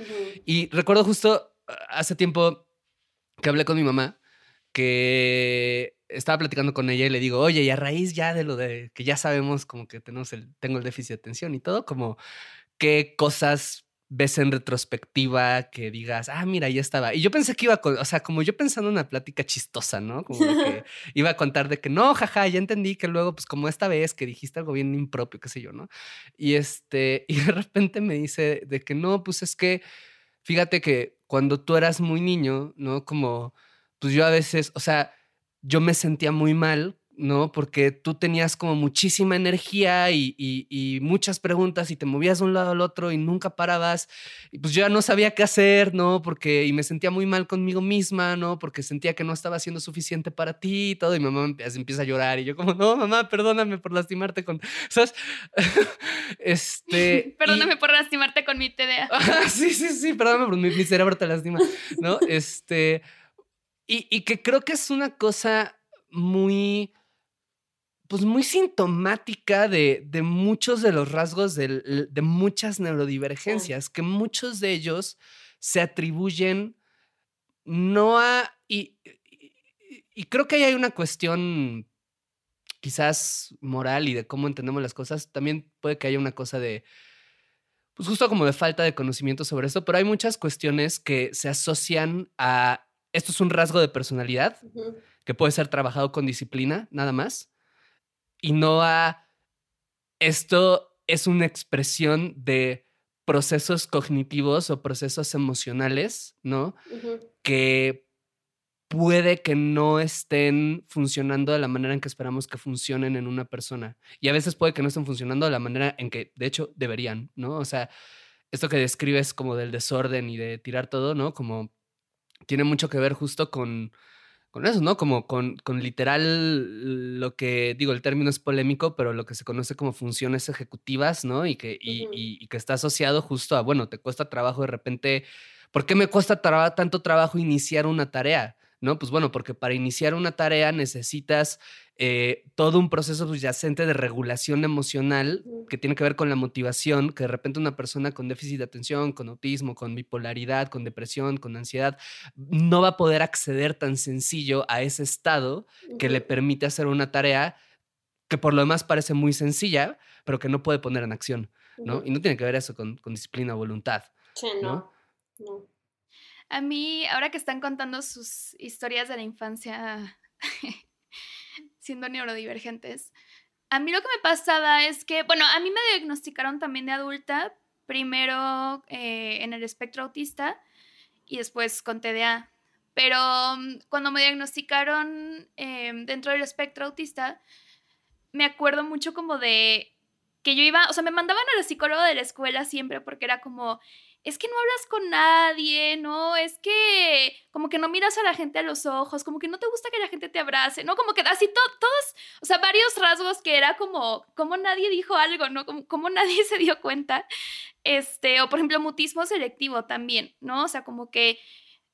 Y recuerdo justo ah, hace tiempo que hablé con mi mamá, que estaba platicando con ella y le digo, oye, y a raíz ya de lo de que ya sabemos como que tenemos el, tengo el déficit de atención y todo, como qué cosas ves en retrospectiva que digas, ah, mira, ya estaba. Y yo pensé que iba, con, o sea, como yo pensando en una plática chistosa, ¿no? Como de que (laughs) iba a contar de que no, jaja, ya entendí que luego, pues como esta vez que dijiste algo bien impropio, qué sé yo, ¿no? Y este, (laughs) y de repente me dice de que no, pues es que, fíjate que cuando tú eras muy niño, ¿no? Como, pues yo a veces, o sea, yo me sentía muy mal ¿no? Porque tú tenías como muchísima energía y, muchas preguntas y te movías de un lado al otro y nunca parabas. Y pues yo ya no sabía qué hacer, ¿no? Porque, y me sentía muy mal conmigo misma, ¿no? Porque sentía que no estaba siendo suficiente para ti y todo. Y mi mamá empieza a llorar y yo como, no, mamá, perdóname por lastimarte con, ¿sabes? (laughs) este... (laughs) perdóname por lastimarte con mi TDA. (laughs) sí, sí, sí, perdóname por mi, mi cerebro te lastima, ¿no? Este... Y, y que creo que es una cosa muy pues muy sintomática de, muchos de los rasgos de, muchas neurodivergencias, que muchos de ellos se atribuyen no a... Y, y, creo que ahí hay una cuestión quizás moral y de cómo entendemos las cosas. También puede que haya una cosa de, pues justo como de falta de conocimiento sobre esto, pero hay muchas cuestiones que se asocian a, esto es un rasgo de personalidad, que puede ser trabajado con disciplina, nada más y no a esto es una expresión de procesos cognitivos o procesos emocionales, ¿no? Que puede que no estén funcionando de la manera en que esperamos que funcionen en una persona. Y a veces puede que no estén funcionando de la manera en que, de hecho, deberían, ¿no? O sea, esto que describes como del desorden y de tirar todo, ¿no? Como tiene mucho que ver justo con con eso, ¿no? Como con, con, literal lo que, digo, el término es polémico, pero lo que se conoce como funciones ejecutivas, ¿no? Y que, y, y, que está asociado justo a, bueno, te cuesta trabajo de repente, ¿por qué me cuesta tanto trabajo iniciar una tarea? ¿No? Pues bueno, porque para iniciar una tarea necesitas eh, todo un proceso subyacente de regulación emocional que tiene que ver con la motivación, que de repente una persona con déficit de atención, con autismo, con bipolaridad, con depresión, con ansiedad, no va a poder acceder tan sencillo a ese estado que le permite hacer una tarea que por lo demás parece muy sencilla, pero que no puede poner en acción, ¿no? Y no tiene que ver eso con, disciplina o voluntad. Sí, no. no. A mí, ahora que están contando sus historias de la infancia (laughs) siendo neurodivergentes, a mí lo que me pasaba es que, bueno, a mí me diagnosticaron también de adulta, primero eh, en el espectro autista y después con TDA. Pero mm, cuando me diagnosticaron em, dentro del espectro autista, me acuerdo mucho como de que yo iba, o sea, me mandaban a la psicóloga de la escuela siempre porque era como, es que no hablas con nadie, ¿no? Es que como que no miras a la gente a los ojos, como que no te gusta que la gente te abrace, ¿no? Como que así todos, o sea, varios rasgos que era como, como nadie dijo algo, ¿no? Como, como (laughs) nadie se dio cuenta. Este, o por ejemplo, mutismo selectivo también, ¿no? O sea, como que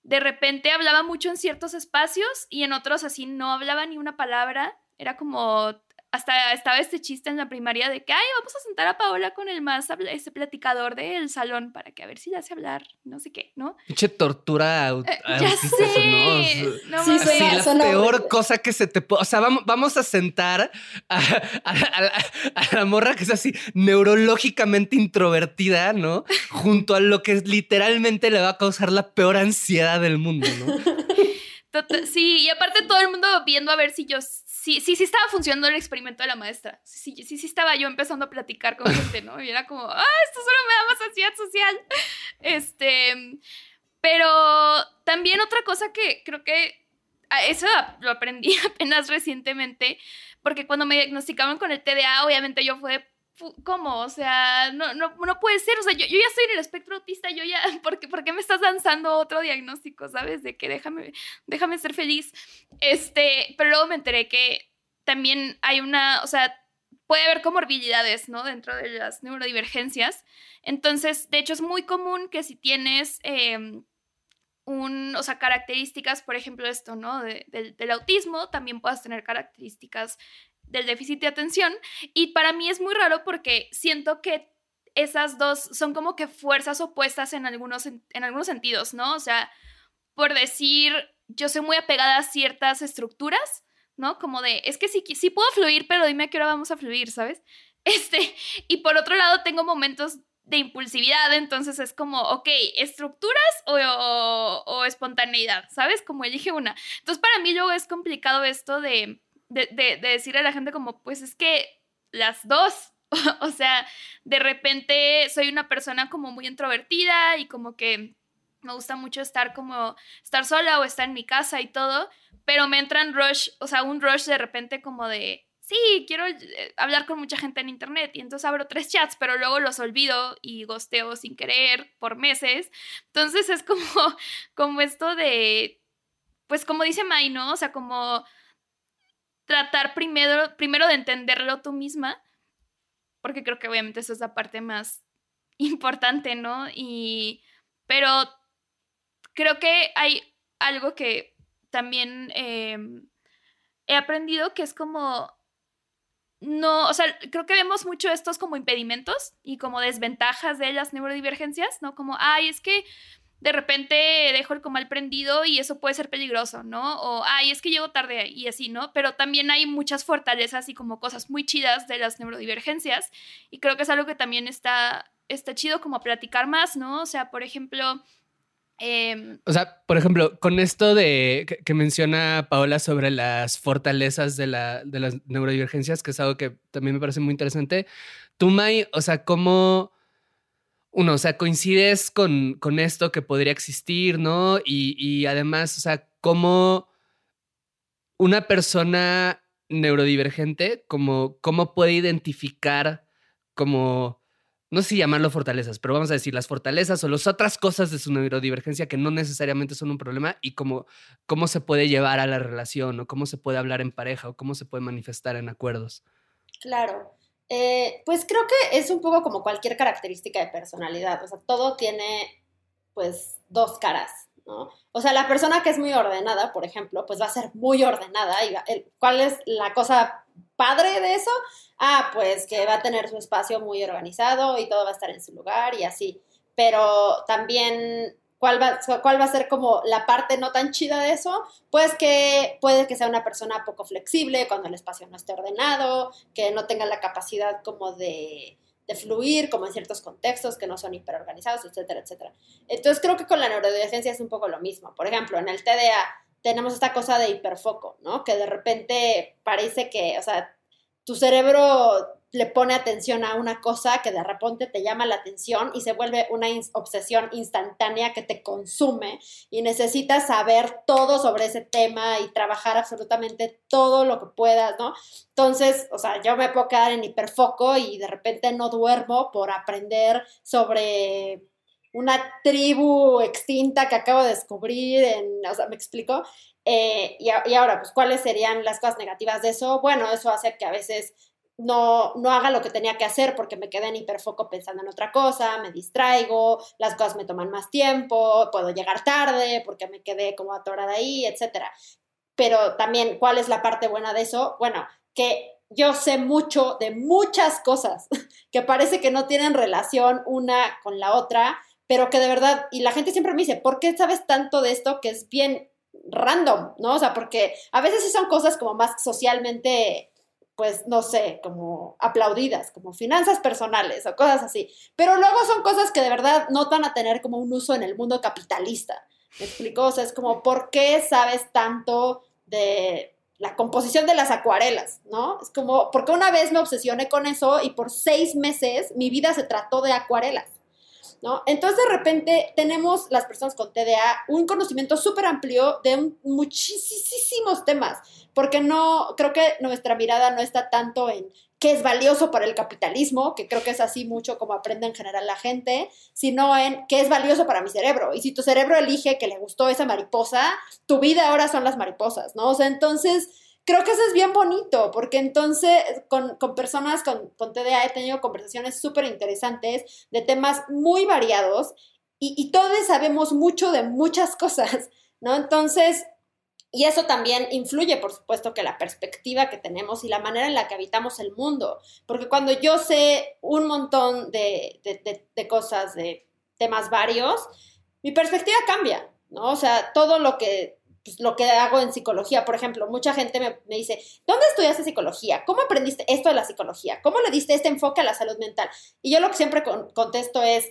de repente hablaba mucho en ciertos espacios y en otros así no hablaba ni una palabra. Era como hasta estaba este chiste en la primaria de que, ay, vamos a sentar a Paola con el más, este platicador del salón para que a ver si le hace hablar, no sé qué, ¿no? Pinche tortura. Eh, ya sé. ¿no? sí, sí, la peor cosa que se te puede, o sea, vamos, vamos a sentar a, la morra que es así neurológicamente introvertida, ¿no? Junto a lo que literalmente le va a causar la peor ansiedad del mundo, ¿no? Sí, y aparte todo el mundo viendo a ver si yo sí, sí, sí estaba funcionando el experimento de la maestra. Sí, sí, sí, estaba yo empezando a platicar con gente, ¿no? Y era como, ah, esto solo me da más ansiedad social. Este, pero también otra cosa que creo que ah, eso lo aprendí (laughs) apenas recientemente, porque cuando me diagnosticaban con el TDA, obviamente yo fue ¿cómo? O sea, no, no, no puede ser. O sea, yo, yo, ya estoy en el espectro autista, yo ya, (laughs) ¿por qué, ¿por qué, me estás lanzando otro diagnóstico, sabes? De que déjame, déjame ser feliz. Este, pero luego me enteré que también hay una, o sea, puede haber comorbilidades, ¿no? Dentro de las neurodivergencias. Entonces, de hecho, es muy común que si tienes... Em, un, o sea, características, por ejemplo, esto, ¿no? del autismo, también puedas tener características del déficit de atención. Y para mí es muy raro porque siento que esas dos son como que fuerzas opuestas en algunos, en, algunos sentidos, ¿no? O sea, por decir, yo soy muy apegada a ciertas estructuras, ¿no? Como de, es que sí, sí puedo fluir, pero dime a qué hora vamos a fluir, ¿sabes? (laughs) Este, y por otro lado tengo momentos de impulsividad, entonces es como, ok, estructuras o, o espontaneidad, ¿sabes? Como elige una. Entonces para mí luego es complicado esto de de, de, decirle a la gente como, pues es que las dos, (laughs) o sea, de repente soy una persona como muy introvertida y como que me gusta mucho estar como, estar sola o estar en mi casa y todo, pero me entran rush, o sea, un rush de repente como de, sí, quiero eh, hablar con mucha gente en internet y entonces abro tres chats, pero luego los olvido y gosteo sin querer por meses. Entonces es como, (laughs) como esto de, pues como dice May, ¿no? O sea, como tratar primero, primero de entenderlo tú misma, porque creo que obviamente esa es la parte más (laughs) importante, ¿no? Y, pero creo que hay algo que también em, he aprendido que es como, no, o sea, creo que vemos mucho estos como impedimentos y como desventajas de las neurodivergencias, ¿no? Como, ay, es que de repente dejo el comal prendido y eso puede ser peligroso, ¿no? O, ay, es que llego tarde y así, ¿no? Pero también hay muchas fortalezas y como cosas muy chidas de las neurodivergencias y creo que es algo que también está, está chido como platicar más, ¿no? O sea, por ejemplo... Em, o sea, por ejemplo, con esto de que, menciona Paola sobre las fortalezas de, la, de las neurodivergencias, que es algo que también me parece muy interesante, tú, May, o sea, ¿cómo uno, o sea, coincides con, con esto que podría existir, ¿no? Y, además, o sea, cómo una persona neurodivergente, como, cómo puede identificar como, no sé si llamarlo fortalezas, pero vamos a decir las fortalezas o las otras cosas de su neurodivergencia que no necesariamente son un problema y cómo, cómo se puede llevar a la relación o cómo se puede hablar en pareja o cómo se puede manifestar en acuerdos. Claro. Eh, pues creo que es un poco como cualquier característica de personalidad, o sea, todo tiene pues dos caras, ¿no? O sea, la persona que es muy ordenada, por ejemplo, pues va a ser muy ordenada. ¿Cuál es la cosa padre de eso? Ah, pues que va a tener su espacio muy organizado y todo va a estar en su lugar y así. Pero también ¿Cuál va, ¿Cuál va a ser como la parte no tan chida de eso? Pues que puede que sea una persona poco flexible cuando el espacio no esté ordenado, que no tenga la capacidad como de, de fluir, como en ciertos contextos que no son hiperorganizados, etcétera, etcétera. Entonces creo que con la neurodivergencia es un poco lo mismo. Por ejemplo, en el TDA tenemos esta cosa de hiperfoco, ¿no? Que de repente parece que, o sea, tu cerebro le pone atención a una cosa que de repente te llama la atención y se vuelve una obsesión instantánea que te consume y necesitas saber todo sobre ese tema y trabajar absolutamente todo lo que puedas, ¿no? Entonces, o sea, yo me puedo quedar en hiperfoco y de repente no duermo por aprender sobre una tribu extinta que acabo de descubrir, en, o sea, ¿me explico? Eh, y, ahora, pues, ¿cuáles serían las cosas negativas de eso? Bueno, eso hace que a veces no, no haga lo que tenía que hacer porque me quedé en hiperfoco pensando en otra cosa, me distraigo, las cosas me toman más tiempo, puedo llegar tarde porque me quedé como atorada ahí, etc. Pero también, ¿cuál es la parte buena de eso? Bueno, que yo sé mucho de muchas cosas (laughs) que parece que no tienen relación una con la otra, pero que de verdad, y la gente siempre me dice, ¿por qué sabes tanto de esto que es bien random? ¿No? O sea, porque a veces sí son cosas como más socialmente pues no sé, como aplaudidas, como finanzas personales o cosas así. Pero luego son cosas que de verdad no van a tener como un uso en el mundo capitalista. ¿Me explico? O sea, es como, ¿por qué sabes tanto de la composición de las acuarelas? ¿No? Es como, porque una vez me obsesioné con eso y por seis meses mi vida se trató de acuarelas. ¿No? Entonces de repente tenemos las personas con TDA un conocimiento súper amplio de muchísimos temas porque no, creo que nuestra mirada no está tanto en qué es valioso para el capitalismo, que creo que es así mucho como aprende en general la gente, sino en qué es valioso para mi cerebro. Y si tu cerebro elige que le gustó esa mariposa, tu vida ahora son las mariposas, ¿no? O sea, entonces creo que eso es bien bonito, porque entonces con, personas con, con, TDA he tenido conversaciones súper interesantes de temas muy variados y, y todos sabemos mucho de muchas (laughs) cosas, ¿no? Entonces, y eso también influye, por supuesto, que la perspectiva que tenemos y la manera en la que habitamos el mundo. Porque cuando yo sé un montón de, cosas, de temas varios, mi perspectiva cambia, ¿no? O sea, todo lo que, pues, lo que hago en psicología, por ejemplo, mucha gente me, dice, ¿dónde estudiaste psicología? ¿Cómo aprendiste esto de la psicología? ¿Cómo le diste este enfoque a la salud mental? Y yo lo que siempre contesto es,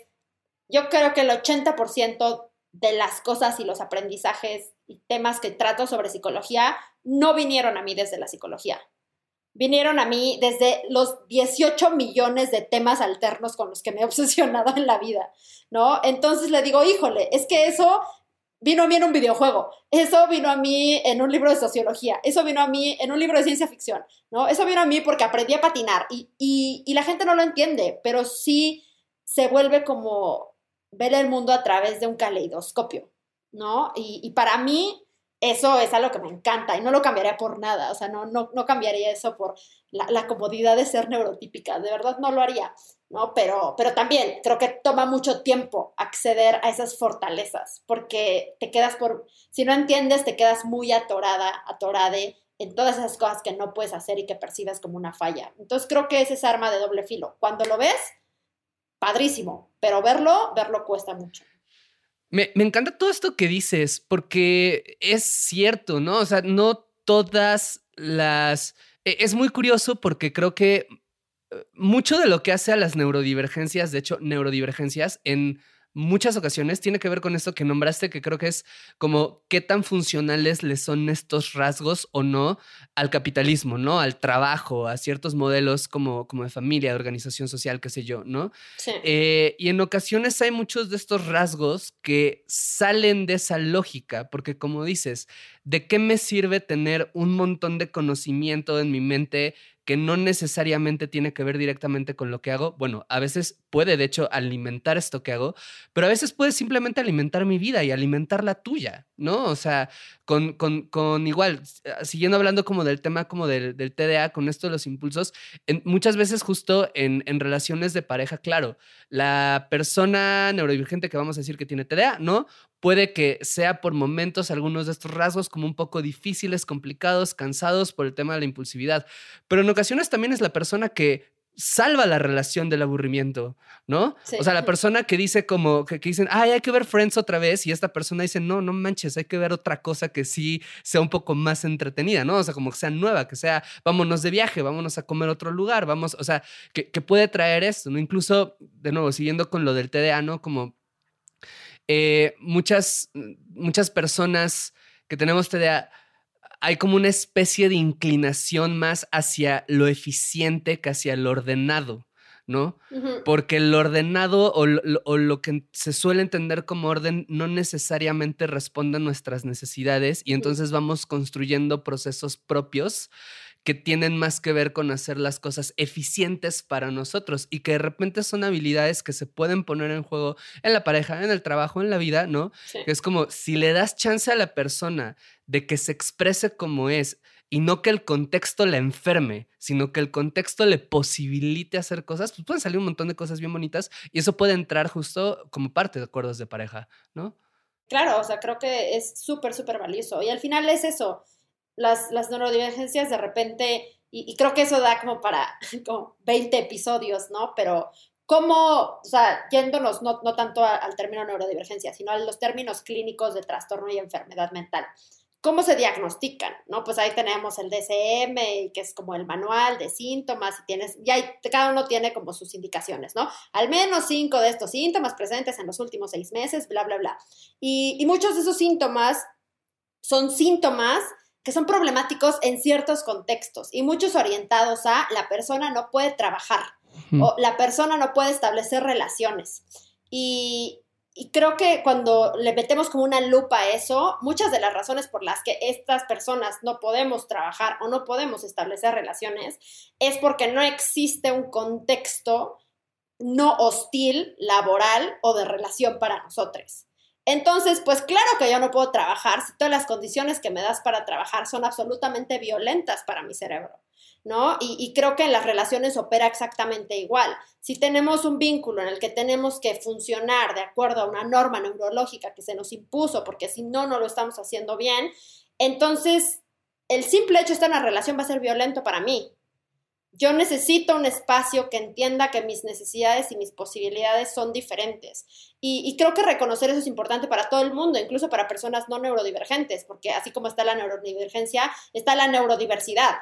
yo creo que el 80% de las cosas y los aprendizajes y temas que trato sobre psicología no vinieron a mí desde la psicología. Vinieron a mí desde los 18 millones de temas alternos con los que me he obsesionado en la vida, ¿no? Entonces le digo, híjole, es que eso vino a mí en un videojuego, eso vino a mí en un libro de sociología, eso vino a mí en un libro de ciencia ficción, ¿no? Eso vino a mí porque aprendí a patinar y, y la gente no lo entiende, pero sí se vuelve como ver el mundo a través de un caleidoscopio, ¿no? Y, para mí eso es algo que me encanta y no lo cambiaría por nada, o sea, no, no, no cambiaría eso por la, comodidad de ser neurotípica, de verdad no lo haría, ¿no? Pero, pero también creo que toma mucho tiempo acceder a esas fortalezas, porque te quedas por, si no entiendes, te quedas muy atorada, atorade en todas esas cosas que no puedes hacer y que percibes como una falla. Entonces creo que es arma de doble filo. Cuando lo ves, padrísimo, pero verlo, verlo cuesta mucho. Me, encanta todo esto que dices, porque es cierto, ¿no? O sea, no todas las... E, es muy curioso porque creo que mucho de lo que hace a las neurodivergencias, de hecho, neurodivergencias en muchas ocasiones tiene que ver con esto que nombraste, que creo que es como qué tan funcionales le son estos rasgos o no al capitalismo, ¿no? Al trabajo, a ciertos modelos como, como de familia, de organización social, qué sé yo, ¿no? Sí. Eh, y en ocasiones hay muchos de estos rasgos que salen de esa lógica, porque como dices, ¿de qué me sirve tener un montón de conocimiento en mi mente que no necesariamente tiene que ver directamente con lo que hago. Bueno, a veces puede de hecho alimentar esto que hago, pero a veces puede simplemente alimentar mi vida y alimentar la tuya, ¿no? O sea, con, con, igual, ah, siguiendo hablando como del tema como del, del TDA, con esto de los impulsos, muchas veces justo en, en, relaciones de pareja, claro, la persona neurodivergente que vamos a decir que tiene TDA, ¿no? Puede que sea por momentos algunos de estos rasgos como un poco difíciles, complicados, cansados por el tema de la impulsividad, pero en ocasiones también es la persona que salva la relación del aburrimiento, ¿no? O sea, la persona que dice como, que, dicen, ay, hay que ver Friends otra vez, y esta persona dice, no, no manches, hay que ver otra cosa que sí sea un poco más entretenida, ¿no? O sea, como que sea nueva, que sea, vámonos de viaje, vámonos a comer otro lugar, vamos, o sea, que, que puede traer esto, ¿no? Incluso, de nuevo, siguiendo con lo del TDA, ¿no? Como eh, muchas, muchas personas que tenemos TDA, hay como una especie de inclinación más hacia lo eficiente que hacia lo ordenado. ¿no? Porque el ordenado o o lo, que se suele entender como orden no necesariamente responde a nuestras necesidades y entonces vamos construyendo procesos propios que tienen más que ver con hacer las cosas eficientes para nosotros y que de repente son habilidades que se pueden poner en juego en la pareja, en el trabajo, en la vida, ¿no? Que es como si le das chance a la persona de que se exprese como es y no que el contexto la enferme, sino que el contexto le posibilite hacer cosas, pues pueden salir un montón de cosas bien bonitas y eso puede entrar justo como parte de acuerdos de pareja, ¿no? Claro, o sea, creo que es súper, súper valioso. Y al final es eso, las, las neurodivergencias de repente, y, creo que eso da como para (laughs) como 20 episodios, ¿no? Pero cómo, o sea, yéndonos no, no tanto al término neurodivergencia, sino a los términos clínicos de trastorno y enfermedad mental. ¿Cómo se diagnostican? ¿No? Pues ahí tenemos el DSM, que es como el manual de síntomas, y tienes, ya cada uno tiene como sus indicaciones, ¿no? Al menos cinco de estos síntomas presentes en los últimos seis meses, bla, bla, bla. Y, y muchos de esos síntomas son síntomas que son problemáticos en ciertos contextos y muchos orientados a la persona no puede trabajar o la persona no puede establecer relaciones. Y, y creo que cuando le metemos como una lupa a eso, muchas de las razones por las que estas personas no podemos trabajar o no podemos establecer relaciones es porque no existe un contexto no hostil, laboral o de relación para nosotros. Entonces, pues claro que yo no puedo trabajar si todas las condiciones que me das para trabajar son absolutamente violentas para mi cerebro. ¿no? Y, creo que en las relaciones opera exactamente igual. Si tenemos un vínculo en el que tenemos que funcionar de acuerdo a una norma neurológica que se nos impuso, porque si no, no lo estamos haciendo bien, entonces el simple hecho de estar en una relación va a ser violento para mí. Yo necesito un espacio que entienda que mis necesidades y mis posibilidades son diferentes. Y, y, creo que reconocer eso es importante para todo el mundo, incluso para personas no neurodivergentes, porque así como está la neurodivergencia, está la neurodiversidad.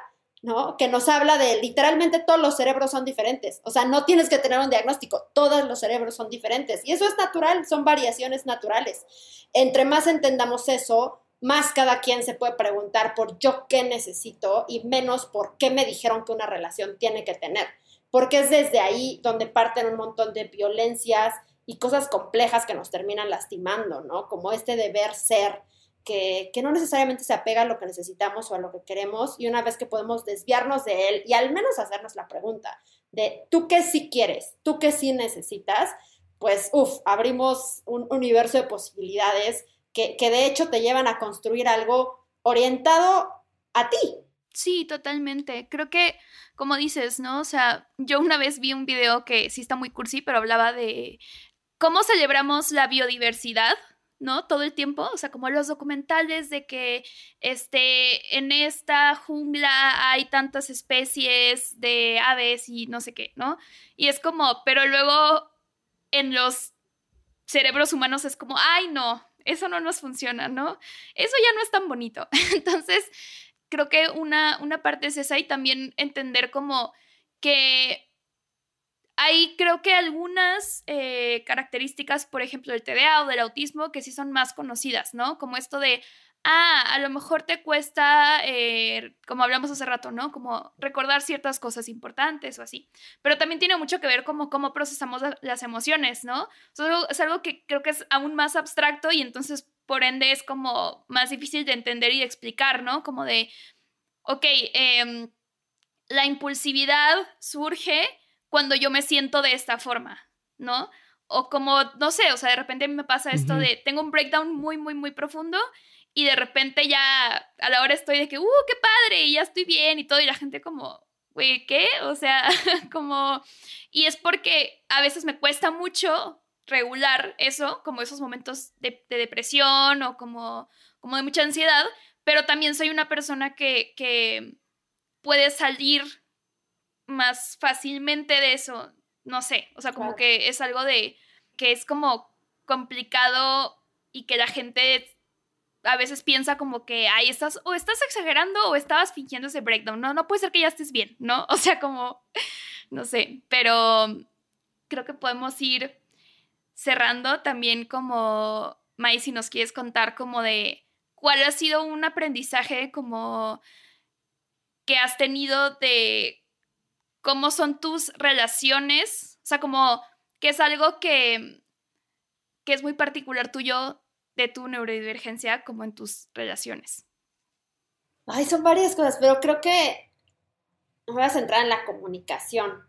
¿no? Que nos habla de literalmente todos los cerebros son diferentes. O sea, no tienes que tener un diagnóstico, todos los cerebros son diferentes. Y eso es natural, son variaciones naturales. Entre más entendamos eso, más cada quien se puede preguntar por yo qué necesito y menos por qué me dijeron que una relación tiene que tener. Porque es desde ahí donde parten un montón de violencias y cosas complejas que nos terminan lastimando, ¿no? Como este deber ser que, no necesariamente se apega a lo que necesitamos o a lo que queremos y una vez que podemos desviarnos de él y al menos hacernos la pregunta de tú qué sí quieres, tú qué sí necesitas, pues uff, abrimos un universo de posibilidades que, de hecho te llevan a construir algo orientado a ti. Sí, totalmente. Creo que, como dices, ¿no? O sea, yo una vez vi un video que sí está muy cursi, pero hablaba de cómo celebramos la biodiversidad ¿no? Todo el tiempo, o sea, como los documentales de que este, en esta jungla hay tantas especies de aves y no sé qué, ¿no? Y es como, pero luego en los cerebros humanos es como, ay, no, eso no nos funciona, ¿no? Eso ya no es tan bonito. (laughs) Entonces, creo que una, una parte es esa y también entender como que hay creo que algunas eh, características, por ejemplo, del TDA o del autismo, que sí son más conocidas, ¿no? Como esto de, ah, a lo mejor te cuesta, eh, como hablamos hace rato, ¿no? Como recordar ciertas cosas importantes o así. Pero también tiene mucho que ver como cómo procesamos las emociones, ¿no? es algo que creo que es aún más abstracto y entonces, por ende, es como más difícil de entender y de explicar, ¿no? Como de, ok, em, la impulsividad surge cuando yo me siento de esta forma, ¿no? O como, no sé, o sea, de repente me pasa esto de, tengo un breakdown muy, muy, muy profundo y de repente ya a la hora estoy de que, ¡uh, qué padre! Y ya estoy bien y todo, y la gente como, güey, ¿qué? O sea, (laughs) como... Y es porque a veces me cuesta mucho regular eso, como esos momentos de, depresión o como, como de mucha ansiedad, pero también soy una persona que, que puede salir más fácilmente de eso. No sé, o sea, como que es algo de que es como complicado y que la gente a veces piensa como que, ay, estás o estás exagerando o estabas fingiendo ese breakdown. No, no puede ser que ya estés bien, ¿no? (laughs) O sea, como, no sé, pero creo que podemos ir cerrando también como, May, si nos quieres contar como de cuál ha sido un aprendizaje como que has tenido de cómo son tus relaciones, o sea, como que es algo que, que es muy particular tuyo de tu neurodivergencia como en tus relaciones. Ay, son varias cosas, pero creo que me voy a centrar en la comunicación.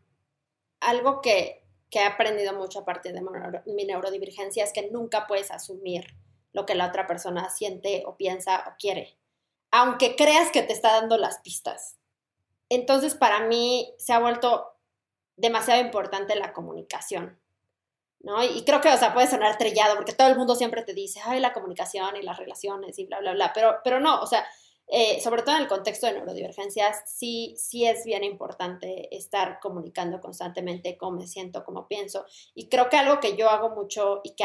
Algo que, que he aprendido mucho a partir de mi neurodivergencia es que nunca puedes asumir lo que la otra persona siente o piensa o quiere, aunque creas que te está dando las pistas. Entonces, para mí se ha vuelto demasiado importante la comunicación, ¿no? Y creo que, o sea, puede sonar trillado porque todo el mundo siempre te dice, ay, la comunicación y las relaciones y bla, bla, bla, pero, pero no, o sea, eh, sobre todo en el contexto de neurodivergencias, sí, sí es bien importante estar comunicando constantemente cómo me siento, cómo pienso. Y creo que algo que yo hago mucho y que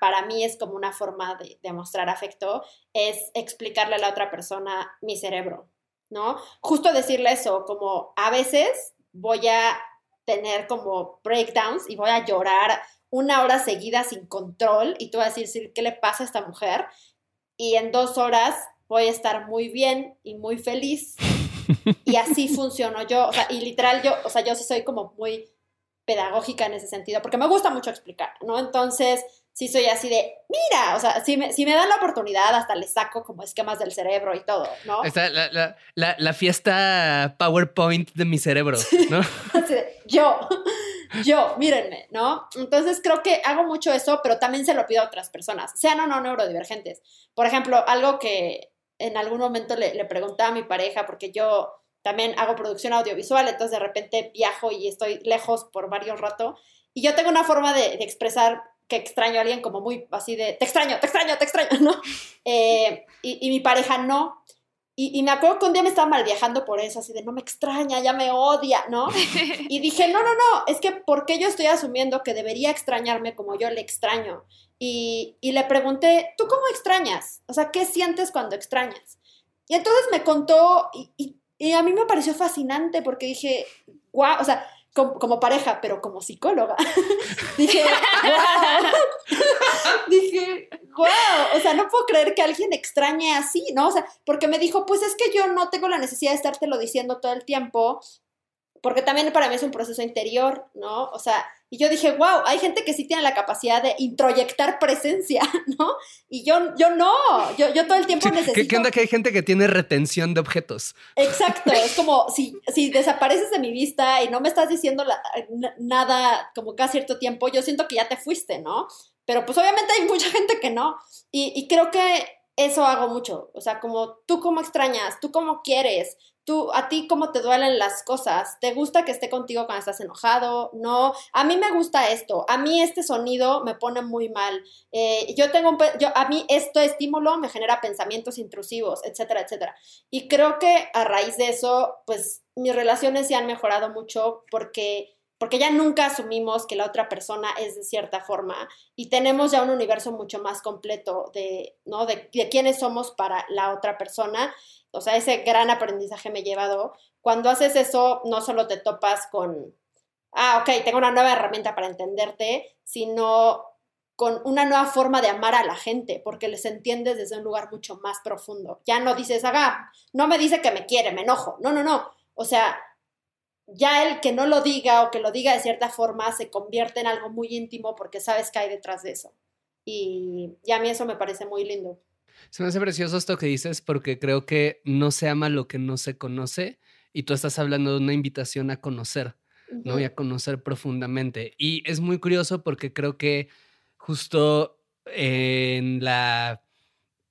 para mí es como una forma de, de mostrar afecto es explicarle a la otra persona mi cerebro, ¿no? Justo decirle eso, como a veces voy a tener como breakdowns y voy a llorar una hora seguida sin control y tú vas a decir, ¿qué le pasa a esta mujer? Y en dos horas voy a estar muy bien y muy feliz. Y así (laughs) funciono yo, o sea, y literal yo, o sea, yo sí soy como muy pedagógica en ese sentido, porque me gusta mucho explicar, ¿no? Entonces, sí soy así de, mira, o sea, si me, si me dan la oportunidad, hasta le saco como esquemas del cerebro y todo, ¿no? Está la, la, la, la fiesta PowerPoint de mi cerebro, ¿no? (laughs) Así de, yo, yo, mírenme, ¿no? Entonces creo que hago mucho eso, pero también se lo pido a otras personas, sean o no neurodivergentes. Por ejemplo, algo que en algún momento le, le preguntaba a mi pareja, porque yo también hago producción audiovisual, entonces de repente viajo y estoy lejos por varios rato. Y yo tengo una forma de, de expresar que extraño a alguien como muy así de, te extraño, te extraño, te extraño, ¿no? Eh, y, y, mi pareja no. Y, y, me acuerdo que un día me estaba mal viajando por eso, así de, no me extraña, ya me odia, ¿no? (laughs) Y dije, no, no, no, es que porque yo estoy asumiendo que debería extrañarme como yo le extraño. Y, y le pregunté, ¿tú cómo extrañas? O sea, ¿qué sientes cuando extrañas? Y entonces me contó y, y a mí me pareció fascinante porque dije, guau, o sea, como, como, pareja, pero como psicóloga. (laughs) dije, wow. (laughs) dije, wow. O sea, no puedo creer que alguien extrañe así, ¿no? O sea, porque me dijo, pues es que yo no tengo la necesidad de estártelo diciendo todo el tiempo, porque también para mí es un proceso interior, ¿no? O sea, y yo dije, wow, hay gente que sí tiene la capacidad de introyectar presencia, (laughs) ¿no? Y yo, yo no, yo, yo todo el tiempo sí, necesito... ¿Qué onda que hay gente que tiene retención de objetos? Exacto, es como si, si desapareces de mi vista y no me estás diciendo la, nada como cada cierto tiempo, yo siento que ya te fuiste, ¿no? Pero pues obviamente hay mucha gente que no. Y, y creo que eso hago mucho, o sea, como tú cómo extrañas, tú cómo quieres, tú, a ti cómo te duelen las cosas, ¿te gusta que esté contigo cuando estás enojado? No, a mí me gusta esto, a mí este sonido me pone muy mal, eh, yo tengo un, yo, a mí este estímulo me genera pensamientos intrusivos, etcétera, etcétera. Y creo que a raíz de eso, pues mis relaciones se han mejorado mucho porque porque ya nunca asumimos que la otra persona es de cierta forma y tenemos ya un universo mucho más completo de, ¿no? de, de quiénes somos para la otra persona. O sea, ese gran aprendizaje me he llevado. Cuando haces eso, no solo te topas con, ah, ok, tengo una nueva herramienta para entenderte, sino con una nueva forma de amar a la gente, porque les entiendes desde un lugar mucho más profundo. Ya no dices, haga, no me dice que me quiere, me enojo. No, no, no. O sea, ya el que no lo diga o que lo diga de cierta forma se convierte en algo muy íntimo porque sabes que hay detrás de eso. Y, y, a mí eso me parece muy lindo. Se me hace precioso esto que dices porque creo que no se ama lo que no se conoce y tú estás hablando de una invitación a conocer, uh -huh. ¿no? Y a conocer profundamente. Y es muy curioso porque creo que justo en la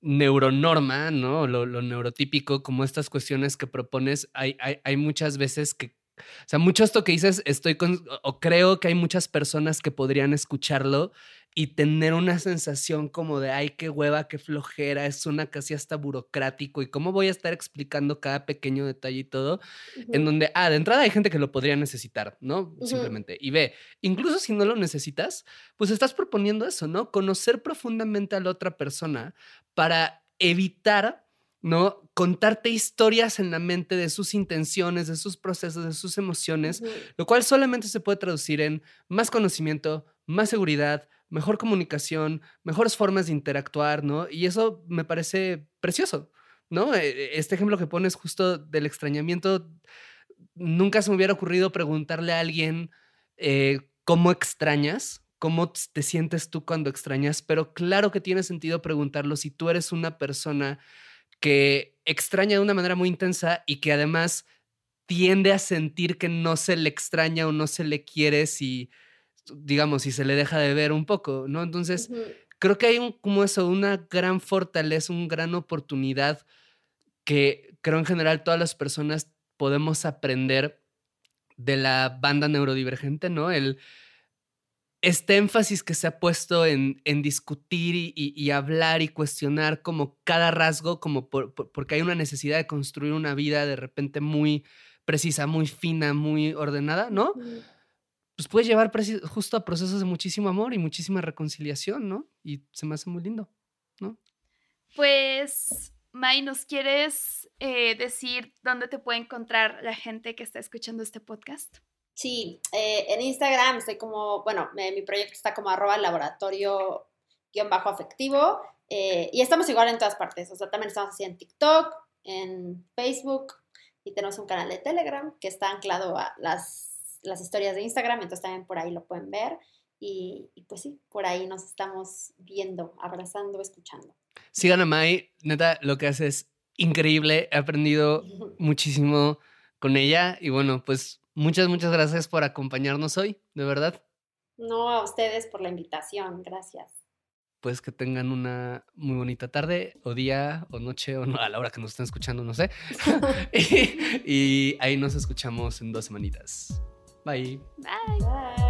neuronorma, ¿no? Lo, lo neurotípico, como estas cuestiones que propones, hay, hay, hay muchas veces que o sea, mucho esto que dices, estoy con, o creo que hay muchas personas que podrían escucharlo y tener una sensación como de, ay, qué hueva, qué flojera, es una casi hasta burocrático y cómo voy a estar explicando cada pequeño detalle y todo, uh -huh. en donde, ah, de entrada hay gente que lo podría necesitar, ¿no? Uh -huh. Simplemente. Y ve, incluso si no lo necesitas, pues estás proponiendo eso, ¿no? Conocer profundamente a la otra persona para evitar ¿no? Contarte historias en la mente de sus intenciones, de sus procesos, de sus emociones, uh -huh. lo cual solamente se puede traducir en más conocimiento, más seguridad, mejor comunicación, mejores formas de interactuar, ¿no? Y eso me parece precioso, ¿no? Este ejemplo que pones justo del extrañamiento, nunca se me hubiera ocurrido preguntarle a alguien eh, cómo extrañas, cómo te sientes tú cuando extrañas, pero claro que tiene sentido preguntarlo si tú eres una persona que extraña de una manera muy intensa y que además tiende a sentir que no se le extraña o no se le quiere si, digamos, si se le deja de ver un poco, ¿no? Entonces, uh -huh. creo que hay un, como eso, una gran fortaleza, una gran oportunidad que creo en general todas las personas podemos aprender de la banda neurodivergente, ¿no? El, este énfasis que se ha puesto en, en discutir y, y, y, hablar y cuestionar como cada rasgo, como por, por, porque hay una necesidad de construir una vida de repente muy precisa, muy fina, muy ordenada, ¿no? Pues puede llevar justo a procesos de muchísimo amor y muchísima reconciliación, ¿no? Y se me hace muy lindo, ¿no? Pues, May, ¿nos quieres eh, decir dónde te puede encontrar la gente que está escuchando este podcast? Sí, eh, en Instagram estoy como, bueno, eh, mi proyecto está como arroba laboratorio guion bajo afectivo eh, y estamos igual en todas partes, o sea, también estamos así en TikTok, en Facebook y tenemos un canal de Telegram que está anclado a las, las historias de Instagram, entonces también por ahí lo pueden ver Y, y pues sí, por ahí nos estamos viendo, abrazando, escuchando. Sigan a Mai, neta, lo que hace es increíble. He aprendido (laughs) muchísimo con ella y bueno, pues muchas, muchas gracias por acompañarnos hoy, de verdad. No, a ustedes por la invitación, gracias. Pues que tengan una muy bonita tarde o día o noche o no, a la hora que nos estén escuchando, no sé. (laughs) (laughs) y, y ahí nos escuchamos en dos semanitas. Bye. Bye. Bye.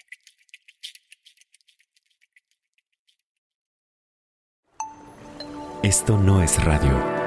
Esto no es radio.